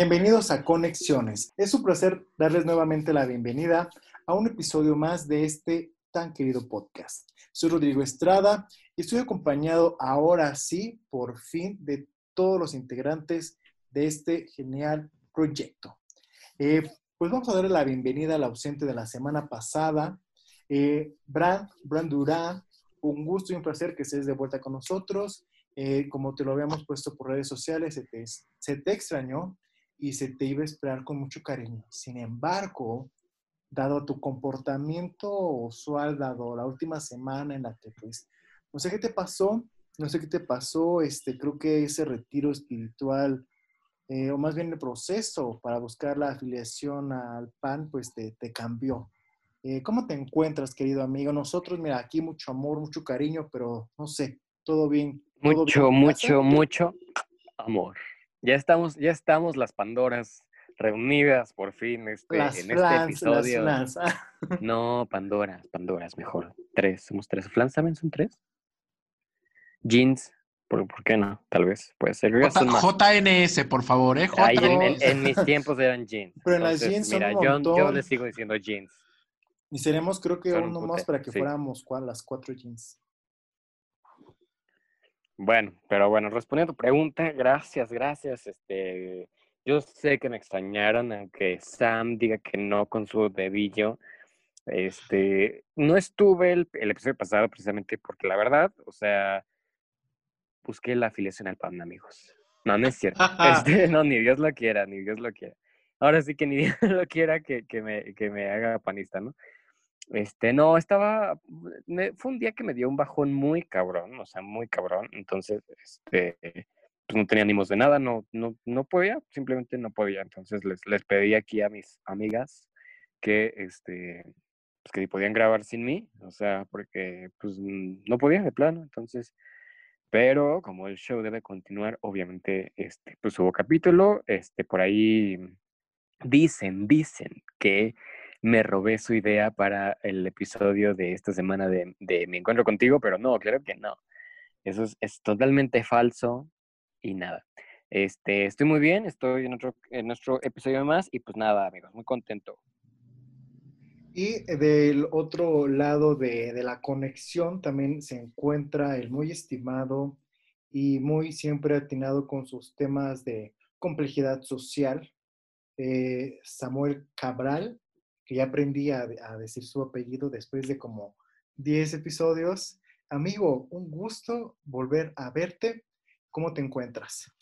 Bienvenidos a Conexiones. Es un placer darles nuevamente la bienvenida a un episodio más de este tan querido podcast. Soy Rodrigo Estrada y estoy acompañado ahora sí, por fin, de todos los integrantes de este genial proyecto. Eh, pues vamos a darle la bienvenida al ausente de la semana pasada, eh, Brand, Brand Durán. Un gusto y un placer que estés de vuelta con nosotros. Eh, como te lo habíamos puesto por redes sociales, se te, se te extrañó y se te iba a esperar con mucho cariño. Sin embargo, dado tu comportamiento usual, dado la última semana en la que pues, no sé qué te pasó, no sé qué te pasó, este, creo que ese retiro espiritual, eh, o más bien el proceso para buscar la afiliación al PAN, pues te, te cambió. Eh, ¿Cómo te encuentras, querido amigo? Nosotros, mira, aquí mucho amor, mucho cariño, pero no sé, todo bien. mucho, mucho, mucho amor. Ya estamos, ya estamos las Pandoras reunidas por fin este, en este episodio. no, Pandoras, Pandoras, mejor. Tres, somos tres. ¿Flans saben son tres? Jeans, ¿por, ¿por, qué no? Tal vez, puede ser. JNS, por favor, ¿eh? en, mis tiempos eran jeans. Pero en las jeans Mira, yo, yo les sigo diciendo jeans. Y seremos, creo que uno más para que fuéramos las cuatro jeans. Bueno, pero bueno, respondiendo a tu pregunta, gracias, gracias. Este, yo sé que me extrañaron, aunque Sam diga que no con su dedillo. Este, no estuve el, episodio pasado precisamente porque la verdad, o sea, busqué la afiliación al PAN, amigos. No, no es cierto. Este, no, ni Dios lo quiera, ni Dios lo quiera. Ahora sí que ni Dios lo quiera que, que, me, que me haga panista, ¿no? Este, no, estaba, fue un día que me dio un bajón muy cabrón, o sea, muy cabrón, entonces, este, pues no tenía ánimos de nada, no, no, no podía, simplemente no podía, entonces les, les pedí aquí a mis amigas que, este, pues que podían grabar sin mí, o sea, porque, pues, no podía de plano, entonces, pero como el show debe continuar, obviamente, este, pues hubo capítulo, este, por ahí dicen, dicen que me robé su idea para el episodio de esta semana de, de Mi Encuentro Contigo, pero no, claro que no. Eso es, totalmente falso y nada. Este, estoy muy bien, estoy en, otro, en nuestro episodio más y pues nada, amigos, muy contento. Y del otro lado de, de, la conexión también se encuentra el muy estimado y muy siempre atinado con sus temas de complejidad social, eh, Samuel Cabral, que ya aprendí a, decir su apellido después de como 10 episodios. Amigo, un gusto volver a verte. ¿Cómo te encuentras?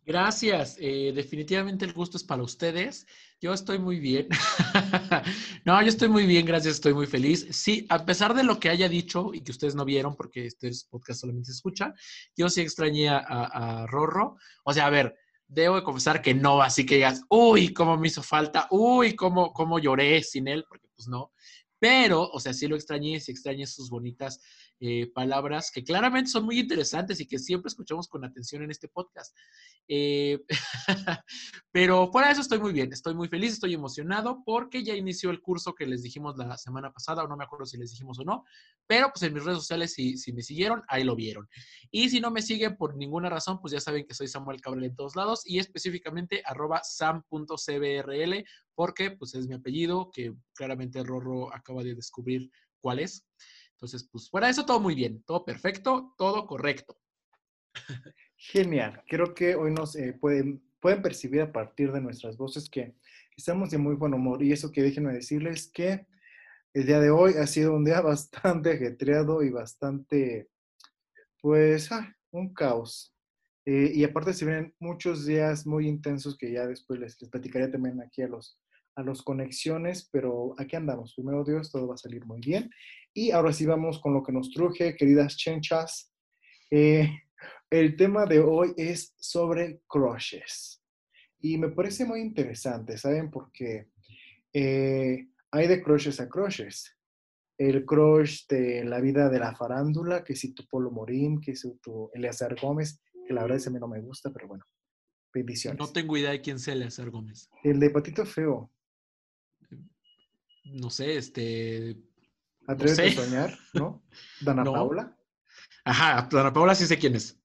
Gracias. Eh, definitivamente el gusto es para ustedes. Yo estoy muy bien. no, yo estoy muy bien, gracias, estoy muy feliz. Sí, a pesar de lo que haya dicho y que ustedes no vieron, porque este podcast solamente se escucha, yo sí extrañé a, a Rorro. O sea, a ver, debo de confesar que no, así que digas, uy, cómo me hizo falta, uy, cómo, cómo lloré sin él, porque pues no. Pero, o sea, sí lo extrañé, sí extrañé sus bonitas eh, palabras que claramente son muy interesantes y que siempre escuchamos con atención en este podcast. Eh, pero fuera de eso estoy muy bien, estoy muy feliz, estoy emocionado porque ya inició el curso que les dijimos la semana pasada, o no me acuerdo si les dijimos o no, pero pues en mis redes sociales si, si me siguieron, ahí lo vieron. Y si no me siguen por ninguna razón, pues ya saben que soy Samuel Cabral en todos lados y específicamente arroba sam.cbrl porque pues es mi apellido que claramente Rorro acaba de descubrir cuál es. Entonces, pues fuera de eso, todo muy bien, todo perfecto, todo correcto. Genial. Creo que hoy nos eh, pueden, pueden percibir a partir de nuestras voces que estamos de muy buen humor. Y eso que déjenme decirles que el día de hoy ha sido un día bastante ajetreado y bastante, pues, ah, un caos. Eh, y aparte se vienen muchos días muy intensos que ya después les, les platicaré también aquí a los, a los conexiones, pero aquí andamos. Primero Dios, todo va a salir muy bien. Y ahora sí vamos con lo que nos truje, queridas chenchas. Eh, el tema de hoy es sobre crushes. Y me parece muy interesante, ¿saben? Porque eh, hay de crushes a crushes. El crush de la vida de la farándula, que si tu Polo Morín, que si tu Eleazar Gómez, que la verdad ese a mí no me gusta, pero bueno, bendiciones. No tengo idea de quién sea Eleazar Gómez. El de Patito Feo no sé, este... Atrévete a soñar, ¿no? Dana Paula. Ajá, Dana Paula sí sé quién es.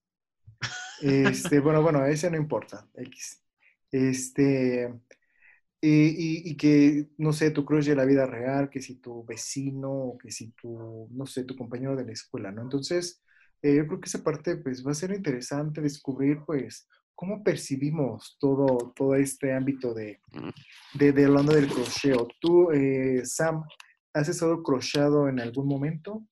Este, bueno, bueno, ese no importa, X. Este, y, y, que, no sé, tu crush de la vida real, que si tu vecino, que si tu, no sé, tu compañero de la escuela, ¿no? Entonces, eh, yo creo que esa parte, pues, va a ser interesante descubrir, pues, cómo percibimos todo, todo este ámbito de, de, de hablando del crocheo. Tú, eh, Sam, ¿has estado crocheado en algún momento?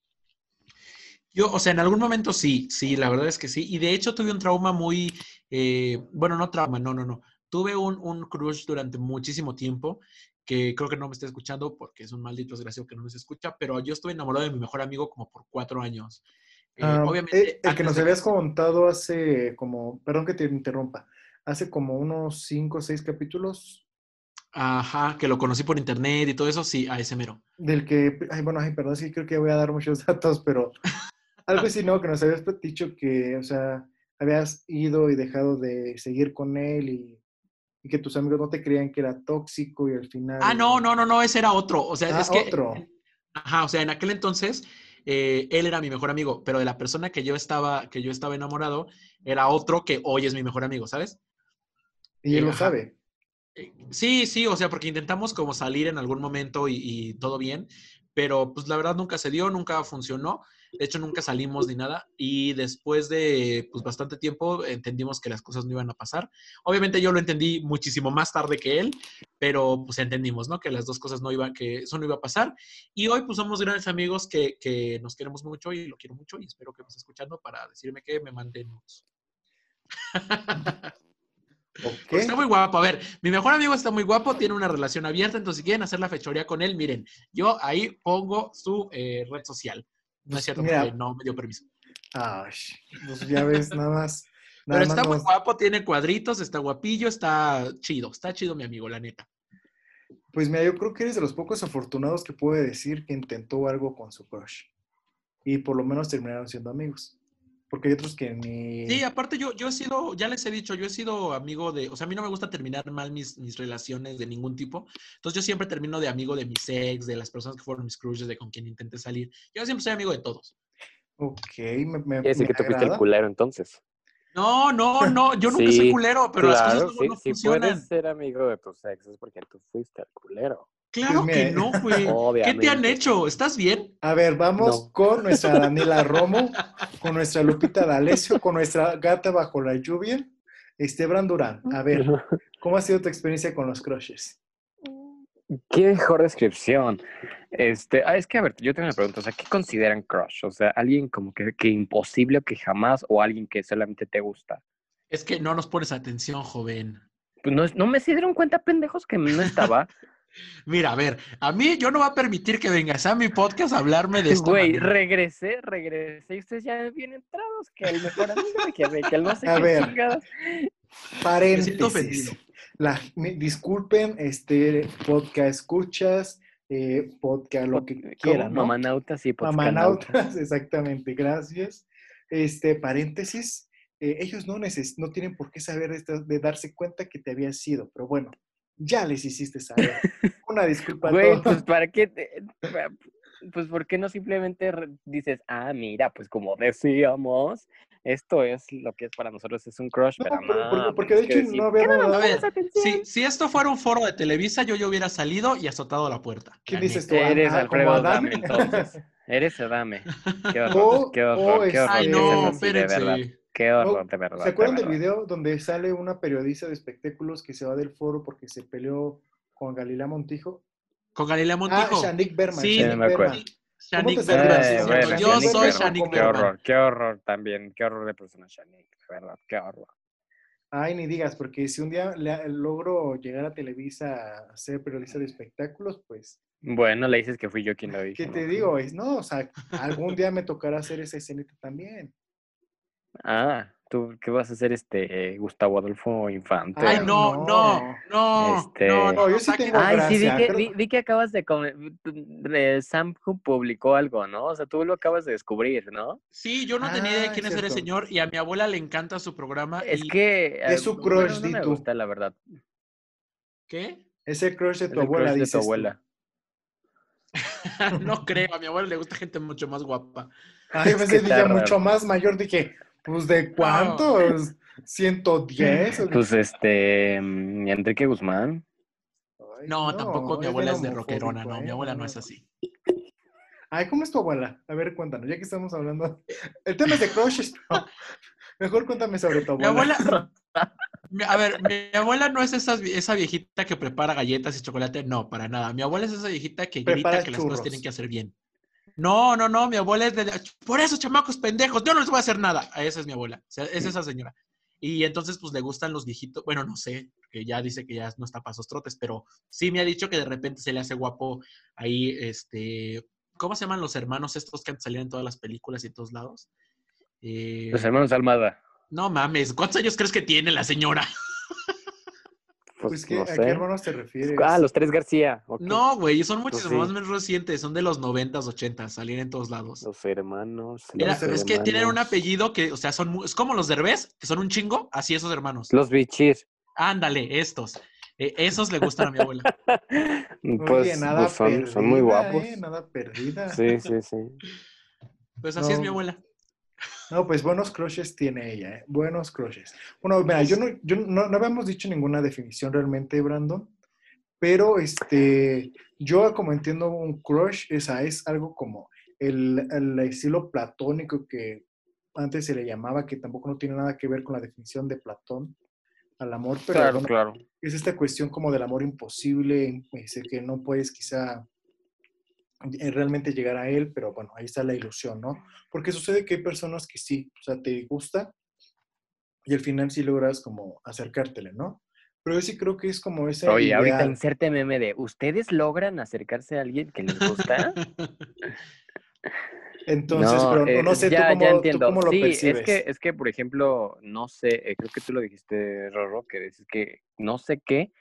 Yo, o sea, en algún momento sí, sí, la verdad es que sí. Y de hecho tuve un trauma muy, eh, bueno, no trauma, no, no, no tuve un, un crush durante muchísimo tiempo que creo que no me está escuchando porque es un maldito desgraciado que no me escucha, pero yo estuve enamorado de mi mejor amigo como por cuatro años. Eh, ah, obviamente. El, que nos habías contado hace como, perdón que te interrumpa, hace como unos cinco o seis capítulos. Ajá, que lo conocí por internet y todo eso, sí, a ese mero. Del que, ay, bueno, ay, perdón, sí creo que voy a dar muchos datos, pero algo así, ¿no? Que nos habías dicho que, o sea, habías ido y dejado de seguir con él y que tus amigos no te creían que era tóxico y al final... Ah, no, no, no, no, ese era otro. O sea, ah, es que... Otro. Ajá, o sea, en aquel entonces eh, él era mi mejor amigo, pero de la persona que yo estaba, que yo estaba enamorado era otro que hoy es mi mejor amigo, ¿sabes? Y él lo sabe. Eh, sí, sí, o sea, porque intentamos como salir en algún momento y, todo bien, pero pues la verdad nunca se dio, nunca funcionó. De hecho, nunca salimos ni nada y después de pues, bastante tiempo entendimos que las cosas no iban a pasar. Obviamente yo lo entendí muchísimo más tarde que él, pero pues entendimos, ¿no? Que las dos cosas no iban, que eso no iba a pasar. Y hoy pues somos grandes amigos que, que nos queremos mucho y lo quiero mucho y espero que me escuchando para decirme que me manden Okay. Está muy guapo. A ver, mi mejor amigo está muy guapo, tiene una relación abierta, entonces si quieren hacer la fechoría con él, miren, yo ahí pongo su eh, red social. No es cierto, porque no me dio permiso. Ay, pues ya ves, nada más. Pero está muy guapo, tiene cuadritos, está guapillo, está chido, está chido mi amigo, la neta. Pues mira, yo creo que eres de los pocos afortunados que puede decir que intentó algo con su crush. Y por lo menos terminaron siendo amigos porque hay otros que ni... Sí, aparte yo, yo he sido, ya les he dicho, yo he sido amigo de, o sea, a mí no me gusta terminar mal mis, mis relaciones de ningún tipo, entonces yo siempre termino de amigo de mis ex, de las personas que fueron mis crushes, de con quien intenté salir. Yo siempre soy amigo de todos. Ok, me, me Quiere decir que tú fuiste el culero entonces. No, no, no, yo nunca soy culero, pero las cosas no, sí, Si puedes ser amigo de tus exes porque tú fuiste el culero. Claro pues que no, güey. ¿Qué te han hecho? ¿Estás bien? A ver, vamos con nuestra Daniela Romo, con nuestra Lupita D'Alessio, con nuestra gata bajo la lluvia, Esteban Durán. A ver, ¿cómo ha sido tu experiencia con los crushes? Qué mejor descripción. Este, ah, es que, a ver, yo tengo una pregunta, o sea, ¿qué consideran crush? O sea, alguien como que, que imposible o que jamás, o alguien que solamente te gusta. Es que no nos pones atención, joven. Pues no, no me se dieron cuenta, pendejos, que no estaba. Mira, a ver, a mí yo no voy a permitir que vengas a mi podcast a hablarme de esto. Güey, regresé, regresé y ustedes ya bien entrados, que el mejor amigo, que, que él no sé a ver, paréntesis. La, disculpen, este podcast escuchas, eh, podcast, lo que quieran. ¿no? Mamanautas y podcast. Mamanautas, exactamente, gracias. Este, paréntesis, eh, ellos no, neces no tienen por qué saber de, de darse cuenta que te había sido, pero bueno, ya les hiciste saber. Una disculpa. Güey, pues para qué, pues ¿por qué no simplemente dices, ah, mira, pues como decíamos, esto es lo que es para nosotros, es un crush, pero porque, porque, de hecho no habíamos dado... si, si, esto fuera un foro de Televisa, yo ya hubiera salido y azotado la puerta. ¿Qué dices tú? Eres Alfredo Adame, entonces. Eres Adame. Qué horror, qué horror, qué horror. Ay, no, espérense. Qué horror, de verdad. ¿Se acuerdan del video donde sale una periodista de espectáculos que se va del foro porque se peleó con Galilea Montijo? ¿Con Galilea Montijo? Ah, Shanik Berman. Sí, me acuerdo. Shanik Berman. yo soy Shanik Berman. Qué horror, qué horror también. Qué horror de persona Shanik, verdad, qué horror. Ay, ni digas, porque si un día logro llegar a Televisa a ser periodista de espectáculos, pues... Bueno, le dices que fui yo quien lo dije. ¿Qué te digo? Es, no, o sea, algún día me tocará hacer esa escenita también. Ah, ¿tú qué vas a hacer, este, Gustavo Adolfo Infante? Ay, no, no, no, este... no, no, yo sí tengo Ay, gracia. sí, vi que, vi, que acabas de, de... Sam publicó algo, ¿no? O sea, tú lo acabas de descubrir, ¿no? Sí, yo no tenía idea de ah, quién es el señor y a mi abuela le encanta su programa. Es que... Es su crush, bueno, no me gusta, la verdad. ¿Qué? Es el crush de tu es abuela, crush de tu abuela. no creo, a mi abuela le gusta gente mucho más guapa. Ay, a veces dije mucho más mayor, dije, pues, ¿de cuántos? 110. Pues este, mm, Enrique Guzmán. Ay, No, tampoco mi abuela es de rockerona, no, mi ¿eh? abuela no es así. Ay, ¿cómo es tu abuela? A ver, cuéntanos, ya que estamos hablando. El tema es de crushes, mejor cuéntame sobre tu Mi abuela. abuela, mi- a ver, mi abuela no es esa, esa viejita que prepara galletas y chocolate, no, para nada. Mi abuela es esa viejita que Prepara grita que las cosas tienen que hacer bien. No, no, no, mi abuela es de, por eso, chamacos pendejos, yo no les voy a hacer nada. Esa es mi abuela, es esa señora. Y entonces, pues le gustan los viejitos, bueno, no sé, que ya dice que ya no está para esos trotes, pero sí me ha dicho que de repente se le hace guapo ahí, este, ¿cómo se llaman los hermanos estos que antes salían en todas las películas y en todos lados? Eh, Los hermanos Almada. no mames, ¿cuántos años crees que tiene la señora? Pues, Pues, ¿qué- no ¿a qué hermanos te refieres? Ah, los tres García. No, güey, son muchos Pues sí. más recientes, son de los 90s, 80s, salían en todos lados. Los hermanos. Era- los es que tienen un apellido que, o sea, son es como los derbés, que son un chingo, así esos hermanos. Los bichis. Ándale, estos. Eh, esos le gustan a mi abuela. Pues, Oye, nada pues son, perdida, son muy guapos. ¿eh? Nada perdida. Sí, sí, sí. Pues así es mi abuela. No, pues buenos crushes tiene ella, ¿eh? Buenos crushes. Bueno, mira, yo no, yo no, no habíamos dicho ninguna definición realmente, Brandon, pero este, yo como entiendo un crush, esa es algo como el, el estilo platónico que antes se le llamaba, que tampoco no tiene nada que ver con la definición de Platón al amor, pero Claro, bueno, claro. es esta cuestión como del amor imposible, que no puedes quizá realmente llegar a él, pero bueno, ahí está la ilusión, ¿no? Porque sucede que hay personas que sí, o sea, te gusta y al final sí logras como acercártele, ¿no? Pero yo sí creo que es como ese Oye, ahorita ideal. inserte meme de ¿Ustedes logran acercarse a alguien que les gusta? Entonces, no, pero eh, no sé ya, tú, cómo, ya tú cómo lo sí, percibes. es que, es que, por ejemplo, no sé, eh, creo que tú lo dijiste, Rorro, que dices que no sé qué,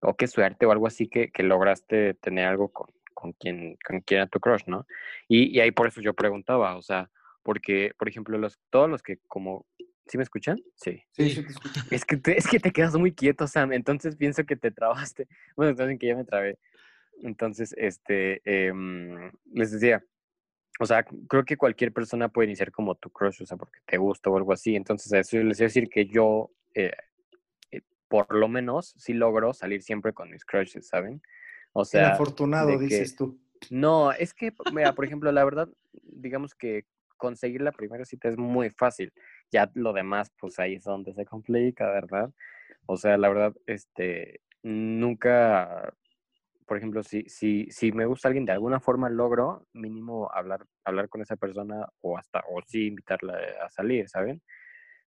o qué suerte o algo así que, que lograste tener algo con, con quien, con quien era tu crush, ¿no? Y, y ahí por eso yo preguntaba, o sea, porque, por ejemplo, los, todos los que como, ¿sí me escuchan? Sí. Sí, te escucho. Es que te, es que te quedas muy quieto, Sam. Entonces pienso que te trabaste. Bueno, entonces que ya me trabé. Entonces, este, em, les decía, o sea, creo que cualquier persona puede iniciar como tu crush, o sea, porque te gusta o algo así. Entonces, a eso les iba a decir que yo, eh, eh, por lo menos, sí logro salir siempre con mis crushes, ¿saben? O El sea, afortunado, que- dices tú. no, es que, mira, por ejemplo, la verdad, digamos que conseguir la primera cita es muy fácil. Ya lo demás, pues ahí es donde se complica, ¿verdad? O sea, la verdad, este, nunca, por ejemplo, si, si, si me gusta alguien de alguna forma, logro mínimo hablar, hablar con esa persona o hasta, o sí invitarla a salir, ¿saben?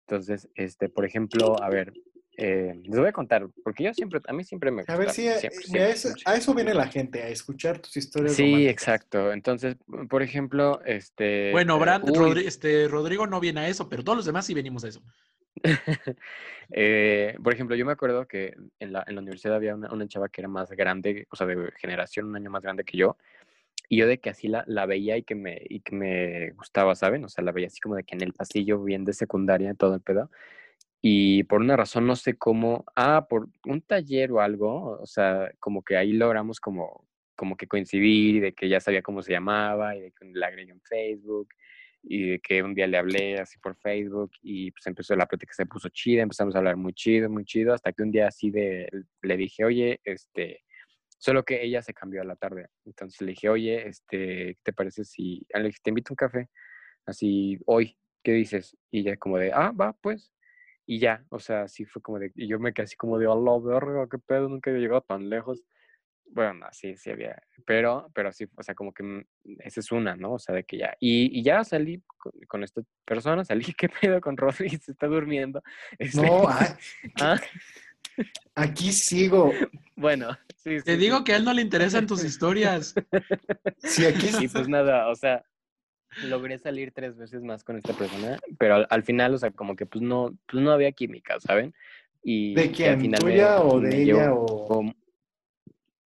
Entonces, este, por ejemplo, a ver, eh, les voy a contar, porque yo siempre, a mí siempre me gusta. A ver, a, siempre, eso- mucho. a eso viene la gente, a escuchar tus historias Sí, románticas. exacto. Entonces, por ejemplo, este. Bueno, eh, Brand, Rodri- este, Rodrigo no viene a eso, pero todos los demás sí venimos a eso. eh, por ejemplo, yo me acuerdo que en la, en la universidad había una, una chava que era más grande, o sea, de generación, un año más grande que yo, y yo de que así la, la veía y que, me, y que me gustaba, ¿saben? O sea, la veía así como de que en el pasillo, bien de secundaria, todo el pedo. Y por una razón, no sé cómo, ah, por un taller o algo, o sea, como que ahí logramos como, como que coincidir, de que ya sabía cómo se llamaba y de que la agregué en Facebook y de que un día le hablé así por Facebook y pues empezó la plática, se puso chida, empezamos a hablar muy chido, muy chido, hasta que un día así de, le dije, oye, este, solo que ella se cambió a la tarde, entonces le dije, oye, este, ¿qué te parece si, ah, le te invito a un café, así, hoy, ¿qué dices? Y ella como de, ah, va, pues, y ya, o sea, sí fue como de, y yo me quedé así como de, hola, verga, qué pedo, nunca había llegado tan lejos. Bueno, no, sí, sí había, pero, pero sí, o sea, como que mm, esa es una, ¿no? O sea, de que ya, y, y ya salí con, con esta persona, salí, ¿qué pedo con Rodri? Se está durmiendo. Este, No, ay, ah, aquí sigo. bueno, sí, Te sí, digo sí. que a él no le interesan tus historias. Sí, aquí Y pues nada, o sea, logré salir tres veces más con esta persona, pero al, al final, o sea, como que pues no, pues no había química, ¿saben? Y, ¿De y al quién? final me- ¿Tuya o me de llevó- ella? O...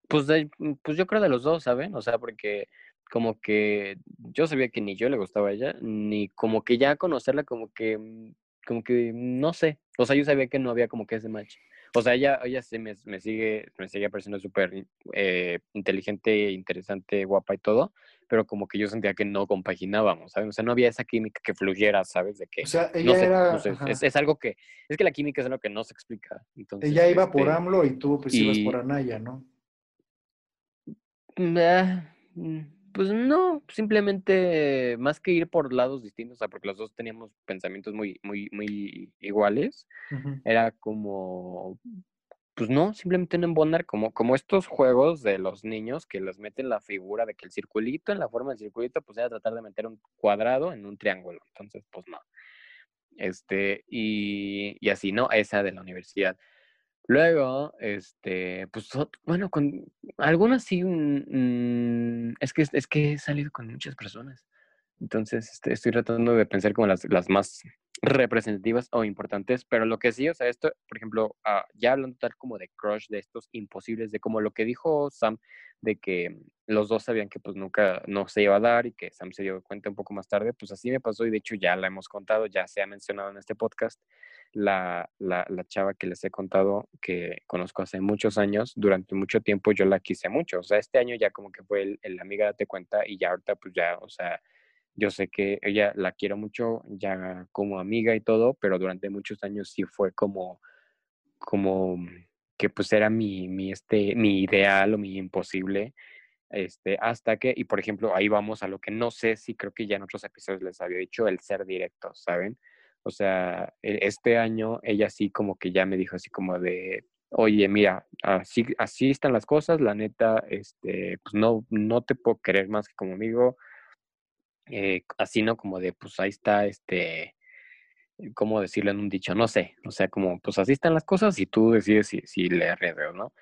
pues, de- pues yo creo de los dos, ¿saben? O sea, porque como que yo sabía que ni yo le gustaba a ella, ni como que ya conocerla, como que, mm, como que, no sé. O sea, yo sabía que no había como que ese match. O sea, ella, ella sí me, me sigue, me sigue pareciendo súper eh, inteligente, interesante, guapa y todo, pero como que yo sentía que no compaginábamos, ¿sabes? O sea, no había esa química que fluyera, ¿sabes? De que, O sea, no ella sé, era. no sé, ajá. es, es algo que, es que la química es algo que no se explica. Entonces, Ella iba por este, AMLO y tú pues ibas por Anaya, ¿no? Mm, ah, mm, Pues no, simplemente más que ir por lados distintos, o sea, porque los dos teníamos pensamientos muy, muy, muy iguales, era como, pues no, simplemente no embonar, como, como estos juegos de los niños que les meten la figura de que el circulito, en la forma del circulito, pues era tratar de meter un cuadrado en un triángulo, entonces, pues no. Este, y, y así, ¿no? Esa de la universidad. Luego, este, pues, bueno, con algunas sí, mm, mm, es que, es que he salido con muchas personas. Entonces, este, estoy tratando de pensar como las, las más representativas o importantes, pero lo que sí, o sea, esto, por ejemplo, ah, ya hablando tal como de crush, de estos imposibles, de como lo que dijo Sam, de que los dos sabían que pues nunca no se iba a dar y que Sam se dio cuenta un poco más tarde, pues así me pasó y de hecho ya la hemos contado, ya se ha mencionado en este podcast, la, la, la chava que les he contado que conozco hace muchos años, durante mucho tiempo yo la quise mucho, o sea, este año ya como que fue el, el amiga date cuenta y ya ahorita pues ya, o sea, yo sé que ella la quiero mucho ya como amiga y todo, pero durante muchos años sí fue como, como que pues era mi, mi, este, mi ideal o mi imposible, este, hasta que, y por ejemplo, ahí vamos a lo que no sé si creo que ya en otros episodios les había dicho, el ser directo, ¿saben? O sea, e- este año ella sí como que ya me dijo así como de, oye, mira, así, así están las cosas, la neta, este, pues no, no te puedo querer más que como amigo, eh, así, ¿no? Como de, pues ahí está, este, ¿cómo decirlo en un dicho? No sé, o sea, como, pues así están las cosas y tú decides si, si le arreglas, ¿no?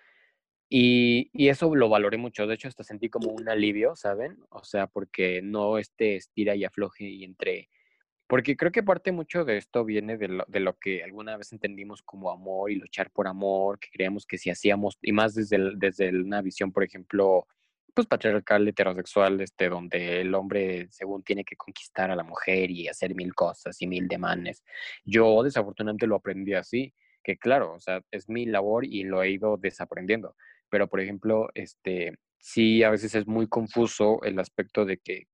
Y, y eso lo valoré mucho, de hecho hasta sentí como un alivio, ¿saben? O sea, porque no este estira y afloje y entre... Porque creo que parte mucho de esto viene de lo, de lo que alguna vez entendimos como amor y luchar por amor, que creíamos que si hacíamos, y más desde, el- desde una visión, por ejemplo, pues patriarcal, heterosexual, este, donde el hombre según tiene que conquistar a la mujer y hacer mil cosas y mil demandes. Yo desafortunadamente lo aprendí así, que claro, o sea, es mi labor y lo he ido desaprendiendo. Pero, por ejemplo, este, sí, a veces es muy confuso el aspecto de que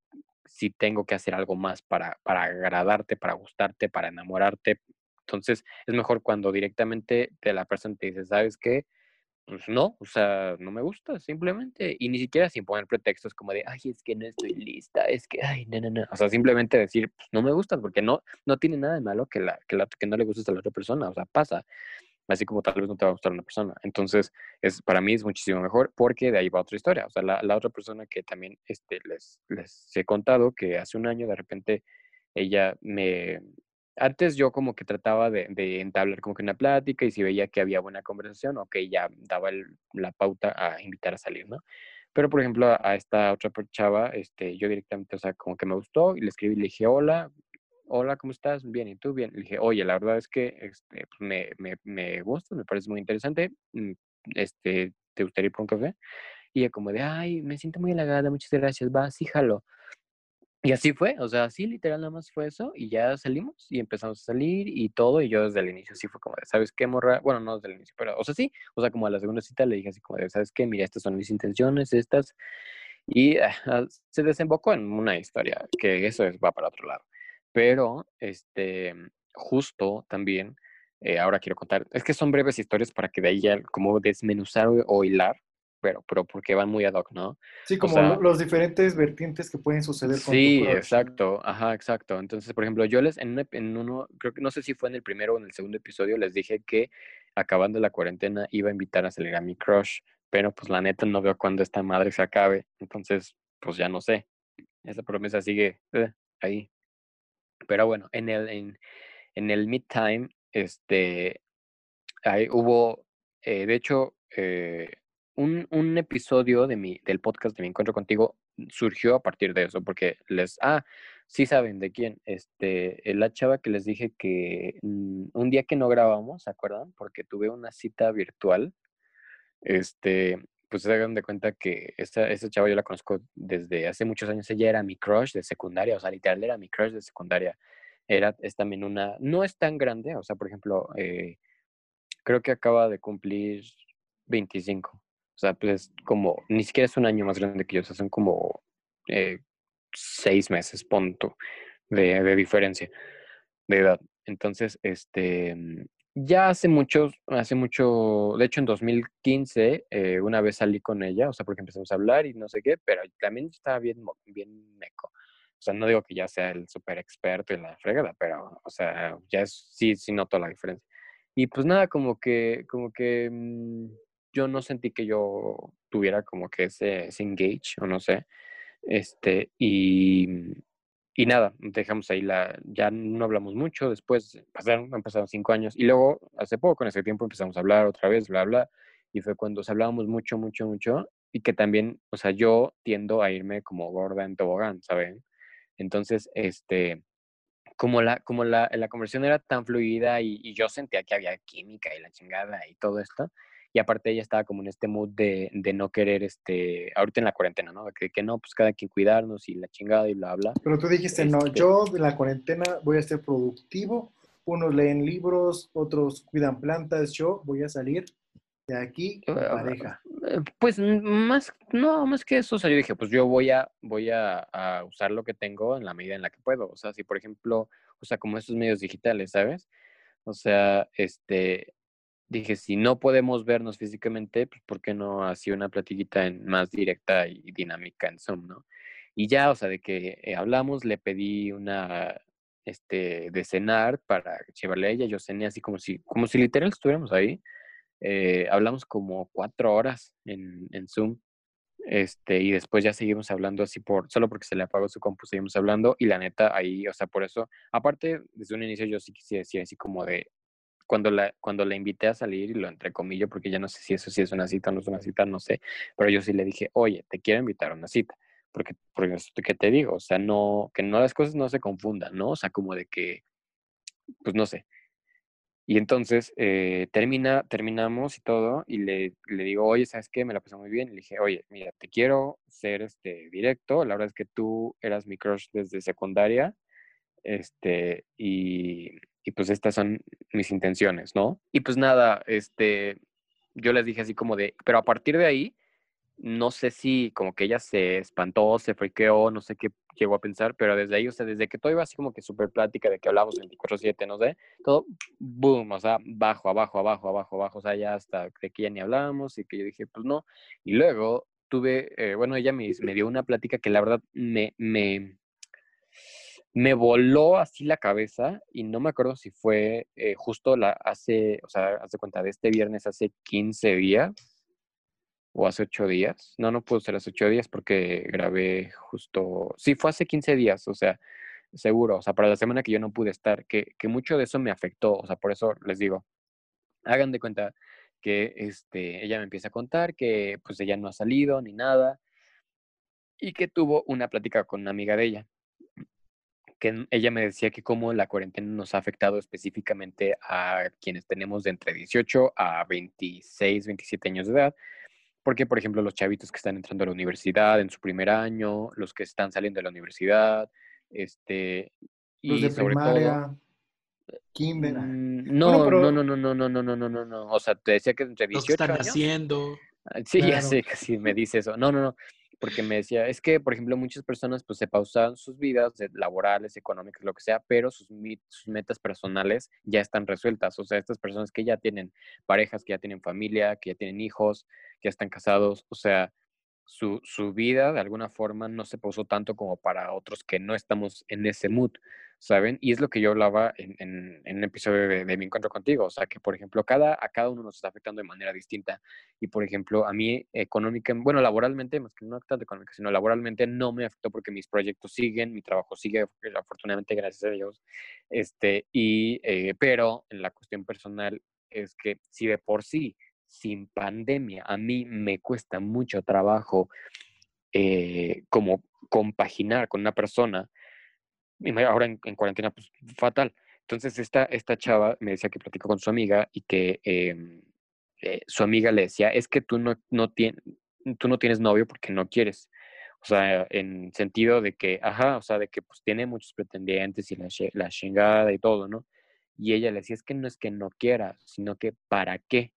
si tengo que hacer algo más para, para agradarte, para gustarte, para enamorarte. Entonces, es mejor cuando directamente de la persona te dice, ¿sabes qué? Pues no, o sea, no me gusta, simplemente. Y ni siquiera sin poner pretextos como de, ay, es que no estoy lista, es que, ay, no, no, no. O sea, simplemente decir, pues no me gustas, porque no, no tiene nada de malo que, la, que, la, que no le gustes a la otra persona, o sea, pasa. Así como tal vez no te va a gustar una persona. Entonces, es, para mí es muchísimo mejor porque de ahí va otra historia. O sea, la, la otra persona que también este, les, les he contado que hace un año de repente ella me... Antes yo como que trataba de, de entablar como que una plática y si veía que había buena conversación, ok, ya daba el- la pauta a invitar a salir, ¿no? Pero, por ejemplo, a, a esta otra chava, este, yo directamente, o sea, como que me gustó y le escribí le dije, hola, hola, ¿cómo estás? Bien, ¿y tú? Bien. Le dije, oye, la verdad es que este, pues, me, me, me gusta, me parece muy interesante. mm, Este, ¿te gustaría ir por un café? Y ella como de, ay, me siento muy halagada, muchas gracias, va, sí, jalo. Y así fue, o sea, sí, literal, nada más fue eso, y ya salimos y empezamos a salir y todo, y yo desde el inicio sí fue como de, ¿sabes qué, morra? Bueno, no desde el inicio, pero, o sea, sí, o sea, como a la segunda cita le dije así como de, ¿sabes qué? Mira, estas son mis intenciones, estas, y ah, ah, se desembocó en una historia, que eso es, va para otro lado. Pero, este, justo también, eh, ahora quiero contar, es que son breves historias para que de ahí ya como desmenuzar o hilar, pero, pero porque van muy ad hoc, ¿no? Sí, como sea, los diferentes vertientes que pueden suceder con Sí, exacto, ajá, exacto. Entonces, por ejemplo, yo les, en, un ep- en uno, creo que no sé si fue en el primero o en el segundo episodio, les dije que acabando la cuarentena iba a invitar a salir a mi crush, pero pues la neta no veo cuándo esta madre se acabe, entonces, pues ya no sé. Esa promesa sigue eh, ahí. Pero bueno, en el, en, en el midtime, este, ahí hubo, eh, de hecho, eh, un, un episodio de mi, del podcast de Mi Encuentro Contigo surgió a partir de eso, porque les, ah, sí saben de quién, este, la chava que les dije que mm, un día que no grabamos, ¿se acuerdan? Porque tuve una cita virtual, este, pues se hagan de cuenta que esta, esta chava yo la conozco desde hace muchos años, ella era mi crush de secundaria, o sea, literal era mi crush de secundaria, era, es también una, no es tan grande, o sea, por ejemplo, eh, creo que acaba de cumplir 25. O sea, pues como, ni siquiera es un año más grande que yo, o sea, son como eh, seis meses, punto, de, de diferencia de edad. Entonces, este, ya hace mucho, hace mucho, de hecho en 2015, eh, una vez salí con ella, o sea, porque empezamos a hablar y no sé qué, pero también estaba bien, bien meco. O sea, no digo que ya sea el súper experto en la fregada, pero, o sea, ya es, sí, sí noto la diferencia. Y pues nada, como que, como que mm, yo no sentí que yo tuviera como que ese, ese engage, o no sé. Este, y, y nada, dejamos ahí la, ya no hablamos mucho, después pasaron, han pasado cinco años y luego hace poco, en ese tiempo empezamos a hablar otra vez, bla, bla, y fue cuando hablábamos mucho, mucho, mucho y que también, o sea, yo tiendo a irme como gorda en tobogán, ¿saben? Entonces, este, como la, como la, la conversión era tan fluida y, y yo sentía que había química y la chingada y todo esto, y aparte ella estaba como en este mood de, de no querer, este, ahorita en la cuarentena, ¿no? Que, que, no, pues cada quien cuidarnos y la chingada y bla, bla. Pero tú dijiste, no, Este yo de la cuarentena voy a ser productivo, unos leen libros, otros cuidan plantas, yo voy a salir de aquí con Ah, pareja. Eh, Pues más, no, más que eso, o sea, yo dije, pues yo voy a, voy a, a usar lo que tengo en la medida en la que puedo. O sea, si por ejemplo, o sea, como estos medios digitales, ¿sabes? O sea, este, dije, si no podemos vernos físicamente, pues ¿por qué no así una platiquita en, más directa y dinámica en Zoom, ¿no? Y ya, o sea, de que eh, hablamos, le pedí una, este, de cenar para llevarle a ella, yo cené así como si, como si literal estuviéramos ahí. Eh, hablamos como cuatro horas en, en Zoom. Este, y después ya seguimos hablando así por, solo porque se le apagó su compu, seguimos hablando, y la neta, ahí, o sea, por eso, aparte, desde un inicio yo sí quisiera decir así como de, cuando la, cuando la invité a salir, y lo entrecomillo, porque ya no sé si eso sí es una cita o no es una cita, no sé, pero yo sí le dije, oye, te quiero invitar a una cita, porque, porque que te digo, o sea, no, que no las cosas no se confundan, ¿no? O sea, como de que, pues no sé, y entonces eh, termina, terminamos y todo, y le, le digo, oye, ¿sabes qué? Me la pasé muy bien. Y le dije, oye, mira, te quiero ser este, directo. La verdad es que tú eras mi crush desde secundaria. Este, y, y pues estas son mis intenciones, ¿no? Y pues nada, este, yo les dije así como de, pero a partir de ahí, no sé si como que ella se espantó, se friqueó, no sé qué llegó a pensar, pero desde ahí, o sea, desde que todo iba así como que súper plática de que hablamos 24/7, no sé, todo, boom, o sea, bajo, abajo, abajo, abajo, abajo, o sea, ya hasta de que ya ni hablábamos y que yo dije, pues no, y luego tuve, eh, bueno, ella me, me dio una plática que la verdad me, me, me voló así la cabeza y no me acuerdo si fue eh, justo la hace, o sea, hace cuenta de este viernes hace 15 días o hace 8 días. No, no pudo ser hace 8 días porque grabé justo, sí, fue hace 15 días, o sea, seguro, o sea, para la semana que yo no pude estar, que, que mucho de eso me afectó, o sea, por eso les digo, hagan de cuenta que este, ella me empieza a contar que pues ella no ha salido ni nada y que tuvo una plática con una amiga de ella que ella me decía que cómo la cuarentena nos ha afectado específicamente a quienes tenemos de entre 18 a 26, 27 años de edad, porque por ejemplo los chavitos que están entrando a la universidad en su primer año, los que están saliendo de la universidad, este Los y de sobre todo primaria, kinder. Mm, no, Bueno, pero- no, no, no, no, no, no, no, no, no, no. O sea, te decía que entre Los que 18 están años. haciendo. Ah, Sí, ya sé, casi me dice eso. No, no, no, porque me decía, es que, por ejemplo, muchas personas pues se pausan sus vidas laborales, económicas, lo que sea, pero sus, sus metas personales ya están resueltas. O sea, estas personas que ya tienen parejas, que ya tienen familia, que ya tienen hijos, que ya están casados, o sea, su, su vida de alguna forma no se pausó tanto como para otros que no estamos en ese mood, ¿saben? Y es lo que yo hablaba en, en, en un episodio de, de mi encuentro contigo, o sea, que por ejemplo, cada, a cada uno nos está afectando de manera distinta. Y por ejemplo, a mí económica, bueno, laboralmente, más que no tanto económica, sino laboralmente no me afectó porque mis proyectos siguen, mi trabajo sigue, afortunadamente, gracias a Dios. Este, y, eh, pero en la cuestión personal es que si de por sí sin pandemia, a mí me cuesta mucho trabajo eh, como compaginar con una persona, ahora en, en cuarentena, pues fatal. Entonces esta, esta chava me decía que platicó con su amiga y que em, eh, su amiga le decía, es que tú no, no, tien- tú no tienes novio porque no quieres. O sea, en sentido de que, ajá, o sea, de que pues tiene muchos pretendientes y la, la chingada y todo, ¿no? Y ella le decía, es que no es que no quiera, sino que ¿para qué?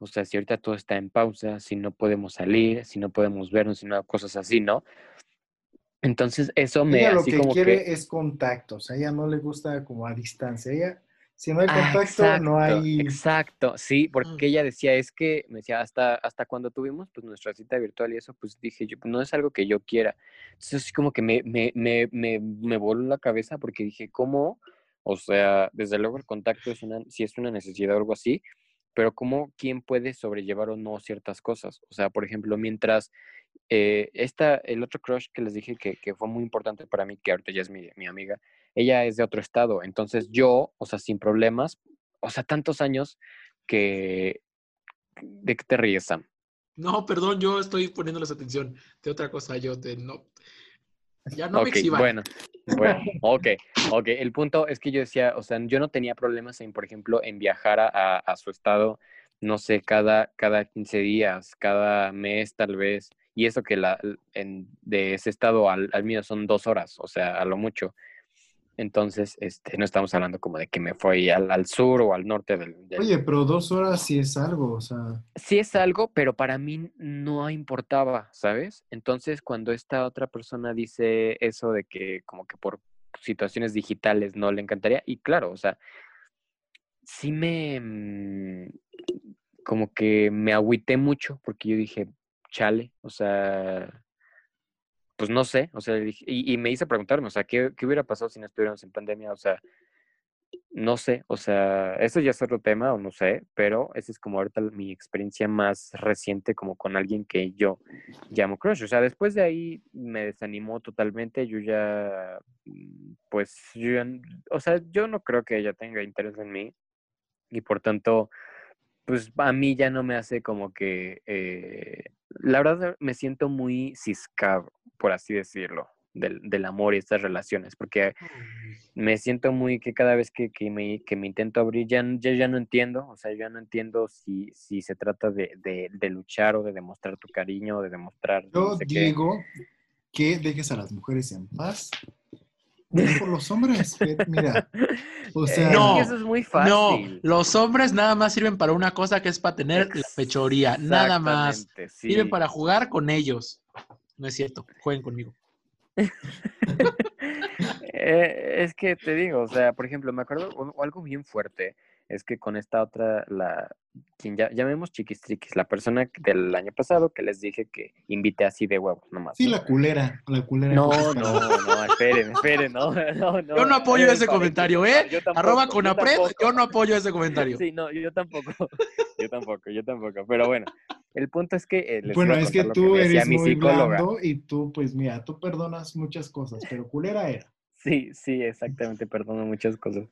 O sea, si ahorita todo está en pausa, si no podemos salir, si no podemos vernos, si no cosas así, ¿no? Entonces, eso me Ella lo así que como quiere que... es contacto, o sea, ella no le gusta como a distancia. Ella, si no hay Ah, contacto, no hay... Exacto, sí, Mm. porque ella decía, es que, me decía, hasta, hasta cuando tuvimos pues nuestra cita virtual y eso, pues dije, yo, no es algo que yo quiera. Entonces, así como que me, me, me, me, me voló la cabeza porque dije, ¿cómo? O sea, desde luego el contacto es una, si es una necesidad o algo así, pero ¿cómo quién puede sobrellevar o no ciertas cosas? O sea, por ejemplo, mientras eh, esta, el otro crush que les dije que, que fue muy importante para mí, que ahorita ya es mi, mi amiga, ella es de otro estado, entonces yo, o sea, sin problemas, o sea, tantos años que... ¿De qué te ríes, Sam? No, perdón, yo estoy poniéndoles atención de otra cosa. Yo te no. Ya no me ok, exhiban. bueno, bueno, ok, ok. El punto es que yo decía, o sea, yo no tenía problemas en, por ejemplo, en viajar a, a- a su estado, no sé, cada, cada 15 días, cada mes tal vez, y eso que la, en, de ese estado al, al mío son dos horas, o sea, a lo mucho. Entonces, este, no estamos hablando como de que me fui al, al sur o al norte del, del- Oye, pero dos horas sí es algo, o sea... sí es algo, pero para mí no importaba, ¿sabes? Entonces, cuando esta otra persona dice eso de que como que por situaciones digitales no le encantaría, y claro, o sea, sí me, mm, como que me agüité mucho porque yo dije, chale, o sea, pues no sé, o sea, y, me hice preguntarme, o sea, ¿qué, qué hubiera pasado si no estuviéramos en pandemia? O sea, no sé, o sea, eso ya es otro tema, o no sé, pero esa es como ahorita mi experiencia más reciente como con alguien que yo llamo crush. O sea, después de ahí me desanimó totalmente, yo ya, mm, pues, yo, ya o sea, yo no creo que ella tenga interés en mí y por tanto, pues a mí ya no me hace como que, eh, la verdad me siento muy ciscado, por así decirlo, del, del amor y estas relaciones, porque me siento muy que cada vez que, que me, que me intento abrir, ya, ya, ya no entiendo, o sea, ya no entiendo si, si se trata de, de, de luchar o de demostrar tu cariño o de demostrar no Yo qué. digo que dejes a las mujeres en paz. Ve por los hombres, que, mira, o Eh, sea... No, eso es muy No, fácil. los hombres nada más sirven para una cosa que es para tener la pechoría, nada más. Sí. Sirven para jugar con ellos. No es cierto, jueguen conmigo. Eh, es que te digo, o sea, por ejemplo, me acuerdo o- algo bien fuerte, es que con esta otra, la, quien ya, llamemos chiquistriquis, la persona que- del año pasado que les dije que invité así de huevos nomás. Sí, ¿no? la culera, la culera. No, no, no, esperen, esperen, no, no, no. Yo no apoyo ese comentario, ¿eh? yo tampoco, Arroba yo con apred, tampoco. yo no apoyo ese comentario. Sí, no, yo tampoco, yo tampoco, yo tampoco, pero bueno, el punto es que eh, les Bueno, es que tú eres muy psicóloga. blando y tú, pues mira, tú perdonas muchas cosas, pero culera era. Sí, sí, exactamente, perdono muchas cosas.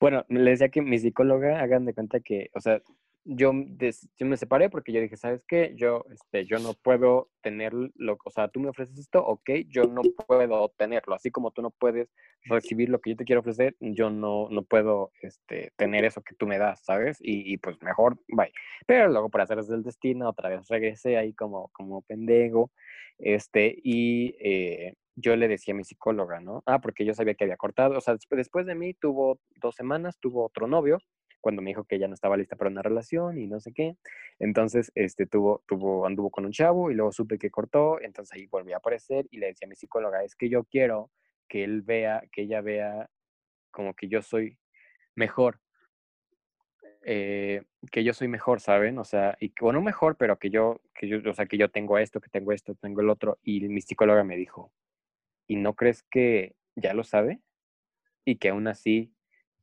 Bueno, le decía que mi psicóloga, hagan de cuenta que, o sea, yo, des- yo me separé porque yo dije, ¿sabes qué? Yo, este, yo no puedo tener lo, o sea, tú me ofreces esto, ok, yo no puedo tenerlo, así como tú no puedes recibir lo que yo te quiero ofrecer, yo no, no puedo, este, tener eso que tú me das, ¿sabes? Y, y pues mejor, bye. Pero luego para hacer el destino, otra vez regresé ahí como, como pendejo, este, y eh, yo le decía a mi psicóloga, ¿no? Ah, porque yo sabía que había cortado, o sea, después, de mí tuvo dos semanas, tuvo otro novio, cuando me dijo que ya no estaba lista para una relación y no sé qué. Entonces, este, tuvo, tuvo, anduvo con un chavo y luego supe que cortó, entonces ahí volví a aparecer y le decía a mi psicóloga, es que yo quiero que él vea, que ella vea como que yo soy mejor, eh, que yo soy mejor, ¿saben? O sea, y bueno, mejor, pero que yo, que yo, o sea, que yo tengo esto, que tengo esto, tengo el otro. Y mi psicóloga me dijo, ¿y no crees que ya lo sabe? Y que aún así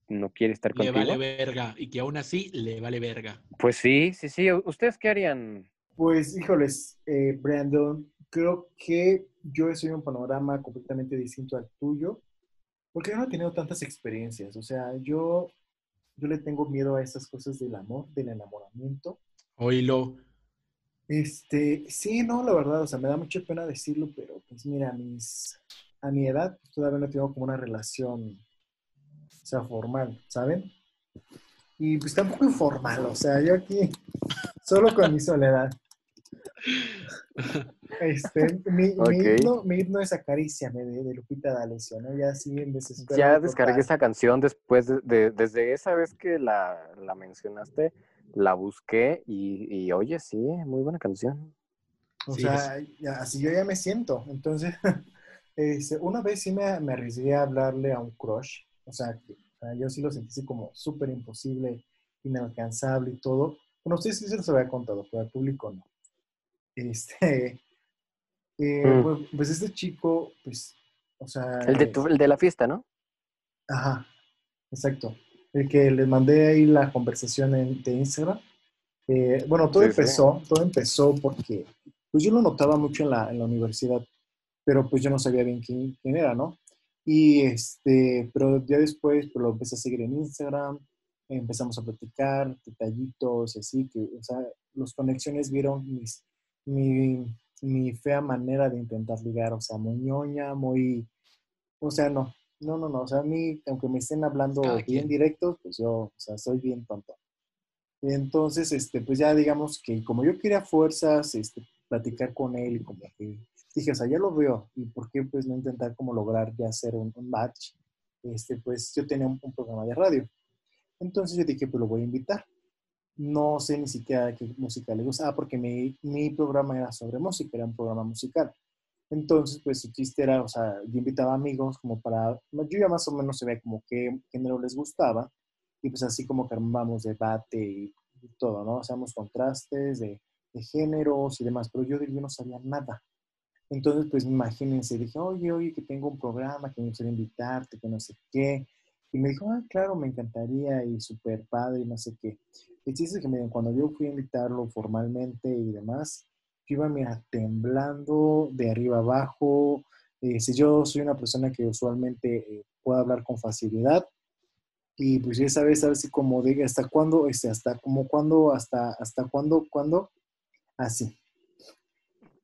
no quiere estar Le contigo. vale verga. Y que aún así le vale verga. Pues sí, sí, sí. ¿Ustedes qué harían? Pues, híjoles, eh, Brandon, creo que yo soy un panorama completamente distinto al tuyo, porque yo no he tenido tantas experiencias. O sea, yo, yo le tengo miedo a esas cosas del amor, del enamoramiento. Oílo. Este, sí, no, la verdad, o sea, me da mucha pena decirlo, pero pues mira, a mis, a mi edad pues, todavía no tengo como una relación, o sea, formal, ¿saben? Y pues tampoco informal, o sea, yo aquí solo con mi soledad. Este, mi, mi, himno, es Acaríciame de, de Lupita D'Alessio, ¿no? Ya así en desespero. Ya descargué esa canción después de, desde esa vez que la, la mencionaste, la busqué y, y, oye, sí, muy buena canción. O sea, así yo ya me siento. Entonces, este, una vez sí me, me, arriesgué a hablarle a un crush. O sea, yo sí lo sentí así como súper imposible, inalcanzable y todo. Bueno, ustedes sí se los había contado, pero al público no. Este, eh, mm. pues, pues, este chico, pues, o sea... El de, el de la fiesta, ¿no? Ajá, exacto. El que les mandé ahí la conversación en, de Instagram. Eh, bueno, todo empezó, todo empezó porque, pues yo lo notaba mucho en la, en la universidad, pero pues yo no sabía bien quién, quién, era, ¿no? Y este, pero ya después pues, lo empecé a seguir en Instagram, empezamos a platicar, detallitos y así, que, o sea, las conexiones vieron mis, mi, mi fea manera de intentar ligar, o sea, muy ñoña, muy, o sea, no, no, no, no, o sea, a mí, aunque me estén hablando bien directos, pues yo, o sea, soy bien tonto. Y entonces, este, pues ya digamos que como yo quería fuerzas, este, platicar con él y como que dije, o sea, ya lo veo, ¿y por qué pues no intentar como lograr ya hacer un, match? Este, pues yo tenía un, programa de radio. Entonces yo dije, pues lo voy a invitar no sé ni siquiera qué música le gusta. Ah, porque mi, mi, programa era sobre música, era un programa musical. Entonces, pues su chiste era, o sea, yo invitaba amigos como para, yo ya más o menos se ve como qué género les gustaba y pues así como que armamos debate y, todo, ¿no? Hacíamos contrastes de, de, géneros y demás, pero yo, yo no sabía nada. Entonces, pues imagínense, dije, oye, oye, que tengo un programa, que me gustaría invitarte, que no sé qué. Y me dijo, ah, claro, me encantaría y súper padre y no sé qué. El chiste es que miren, cuando yo fui a invitarlo formalmente y demás, yo iba, mira, temblando de arriba abajo. Eh, si yo soy una persona que usualmente eh, puede hablar con facilidad, y pues esa vez, a ver si como diga, ¿hasta cuándo? Este, hasta como cuándo, hasta, hasta cuándo, cuándo, así.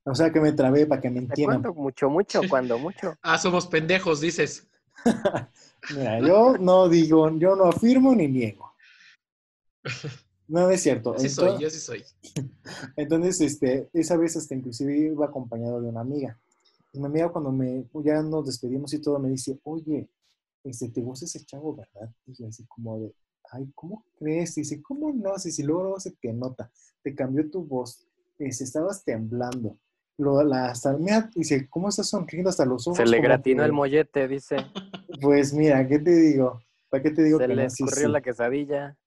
O sea que me trabé para que me entiendan. ¿Cuándo? Mucho, mucho, cuando, mucho. ah, somos pendejos, dices. Mira, yo no digo, yo no afirmo ni niego. No, es cierto. Sí soy, yo sí soy. Entonces, este, esa vez hasta inclusive iba acompañado de una amiga. Y mi amiga cuando me, ya nos despedimos y todo, me dice, oye, este, ¿te gusta ese chavo, verdad? Y yo así como de, ay, ¿cómo crees? Y dice, ¿cómo no? Si, si luego se te nota, te cambió tu voz, este, estabas temblando. Lo, la, hasta, mira, dice, ¿cómo estás sonriendo hasta los ojos? Se le gratinó el mollete, dice. Pues mira, ¿qué te digo? ¿Para qué te digo se que le escurrió la quesadilla.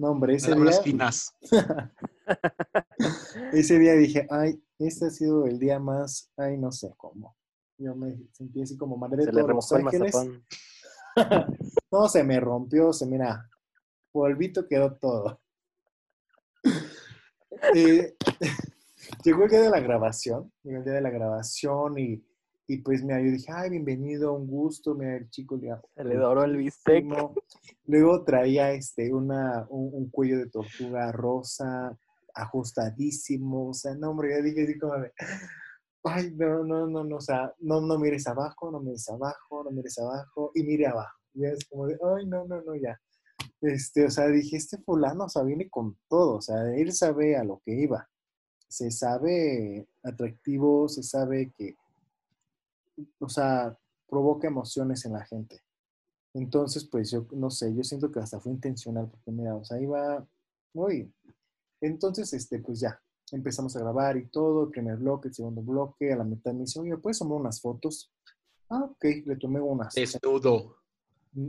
No, hombre, ese día. ese día dije, ay, este ha sido el día más, ay, no sé cómo. Yo me sentí así como madre de todos los ángeles. no, se me rompió, se mira, polvito quedó todo. Eh, llegó el día de la grabación, llegó el día de la grabación y y pues mira, yo dije, ay, bienvenido, un gusto, mira, el chico le, le doró el bistec. Luego traía este, una, un, cuello de tortuga rosa, ajustadísimo, o sea, no, hombre, ya dije así como de, ay, no, no, no, no, o sea, no, no mires abajo, no mires abajo, no mires abajo, y mire abajo. Y es como de, ay, no, no, no, ya. Este, o sea, dije, este fulano, o sea, viene con todo, o sea, él sabe a lo que iba. Se sabe atractivo, se sabe que o sea, provoca emociones en la gente. Entonces, pues yo no sé, yo siento que hasta fue intencional, porque mira, o sea, iba muy. Entonces, este, pues ya, empezamos a grabar y todo, el primer bloque, el segundo bloque, a la mitad me dice, oye, ¿puedes tomar unas fotos? Ah, ok, le tomé unas. Desnudo.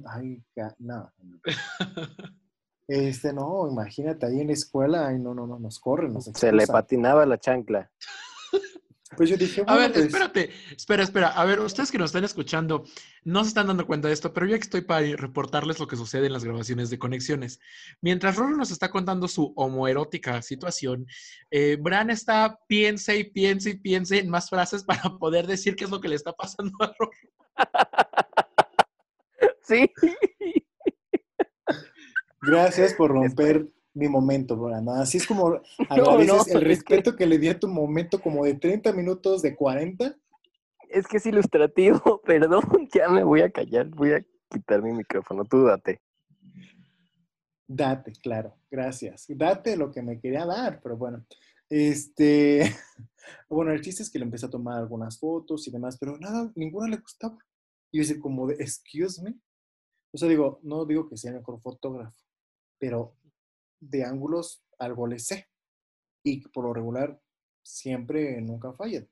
Ay, no. Este, no, imagínate, ahí en la escuela, ay, no, no, no, nos corren, nos Se le patinaba la chancla. Pues yo dije, a ver, pues espérate, espera, espera. A ver, ustedes que nos están escuchando, no se están dando cuenta de esto, pero yo aquí estoy para reportarles lo que sucede en las grabaciones de conexiones. Mientras Roro nos está contando su homoerótica situación, eh, Bran está piense y piense y piense en más frases para poder decir qué es lo que le está pasando a Roro. Sí. Gracias por romper mi momento, Brandon. Así es como a veces el respeto que... le di a tu momento como de 30 minutos, de 40. Es que es ilustrativo, perdón, ya me voy a callar, voy a quitar mi micrófono, tú date. Date, claro, gracias. Date lo que me quería dar, pero bueno. Este, bueno, el chiste es que le empecé a tomar algunas fotos y demás, pero nada, ninguna le gustaba. Y yo decía como de, excuse me. O sea, digo, no digo que sea el mejor fotógrafo, pero de ángulos algo le sé. Y por lo regular, siempre, nunca fallan.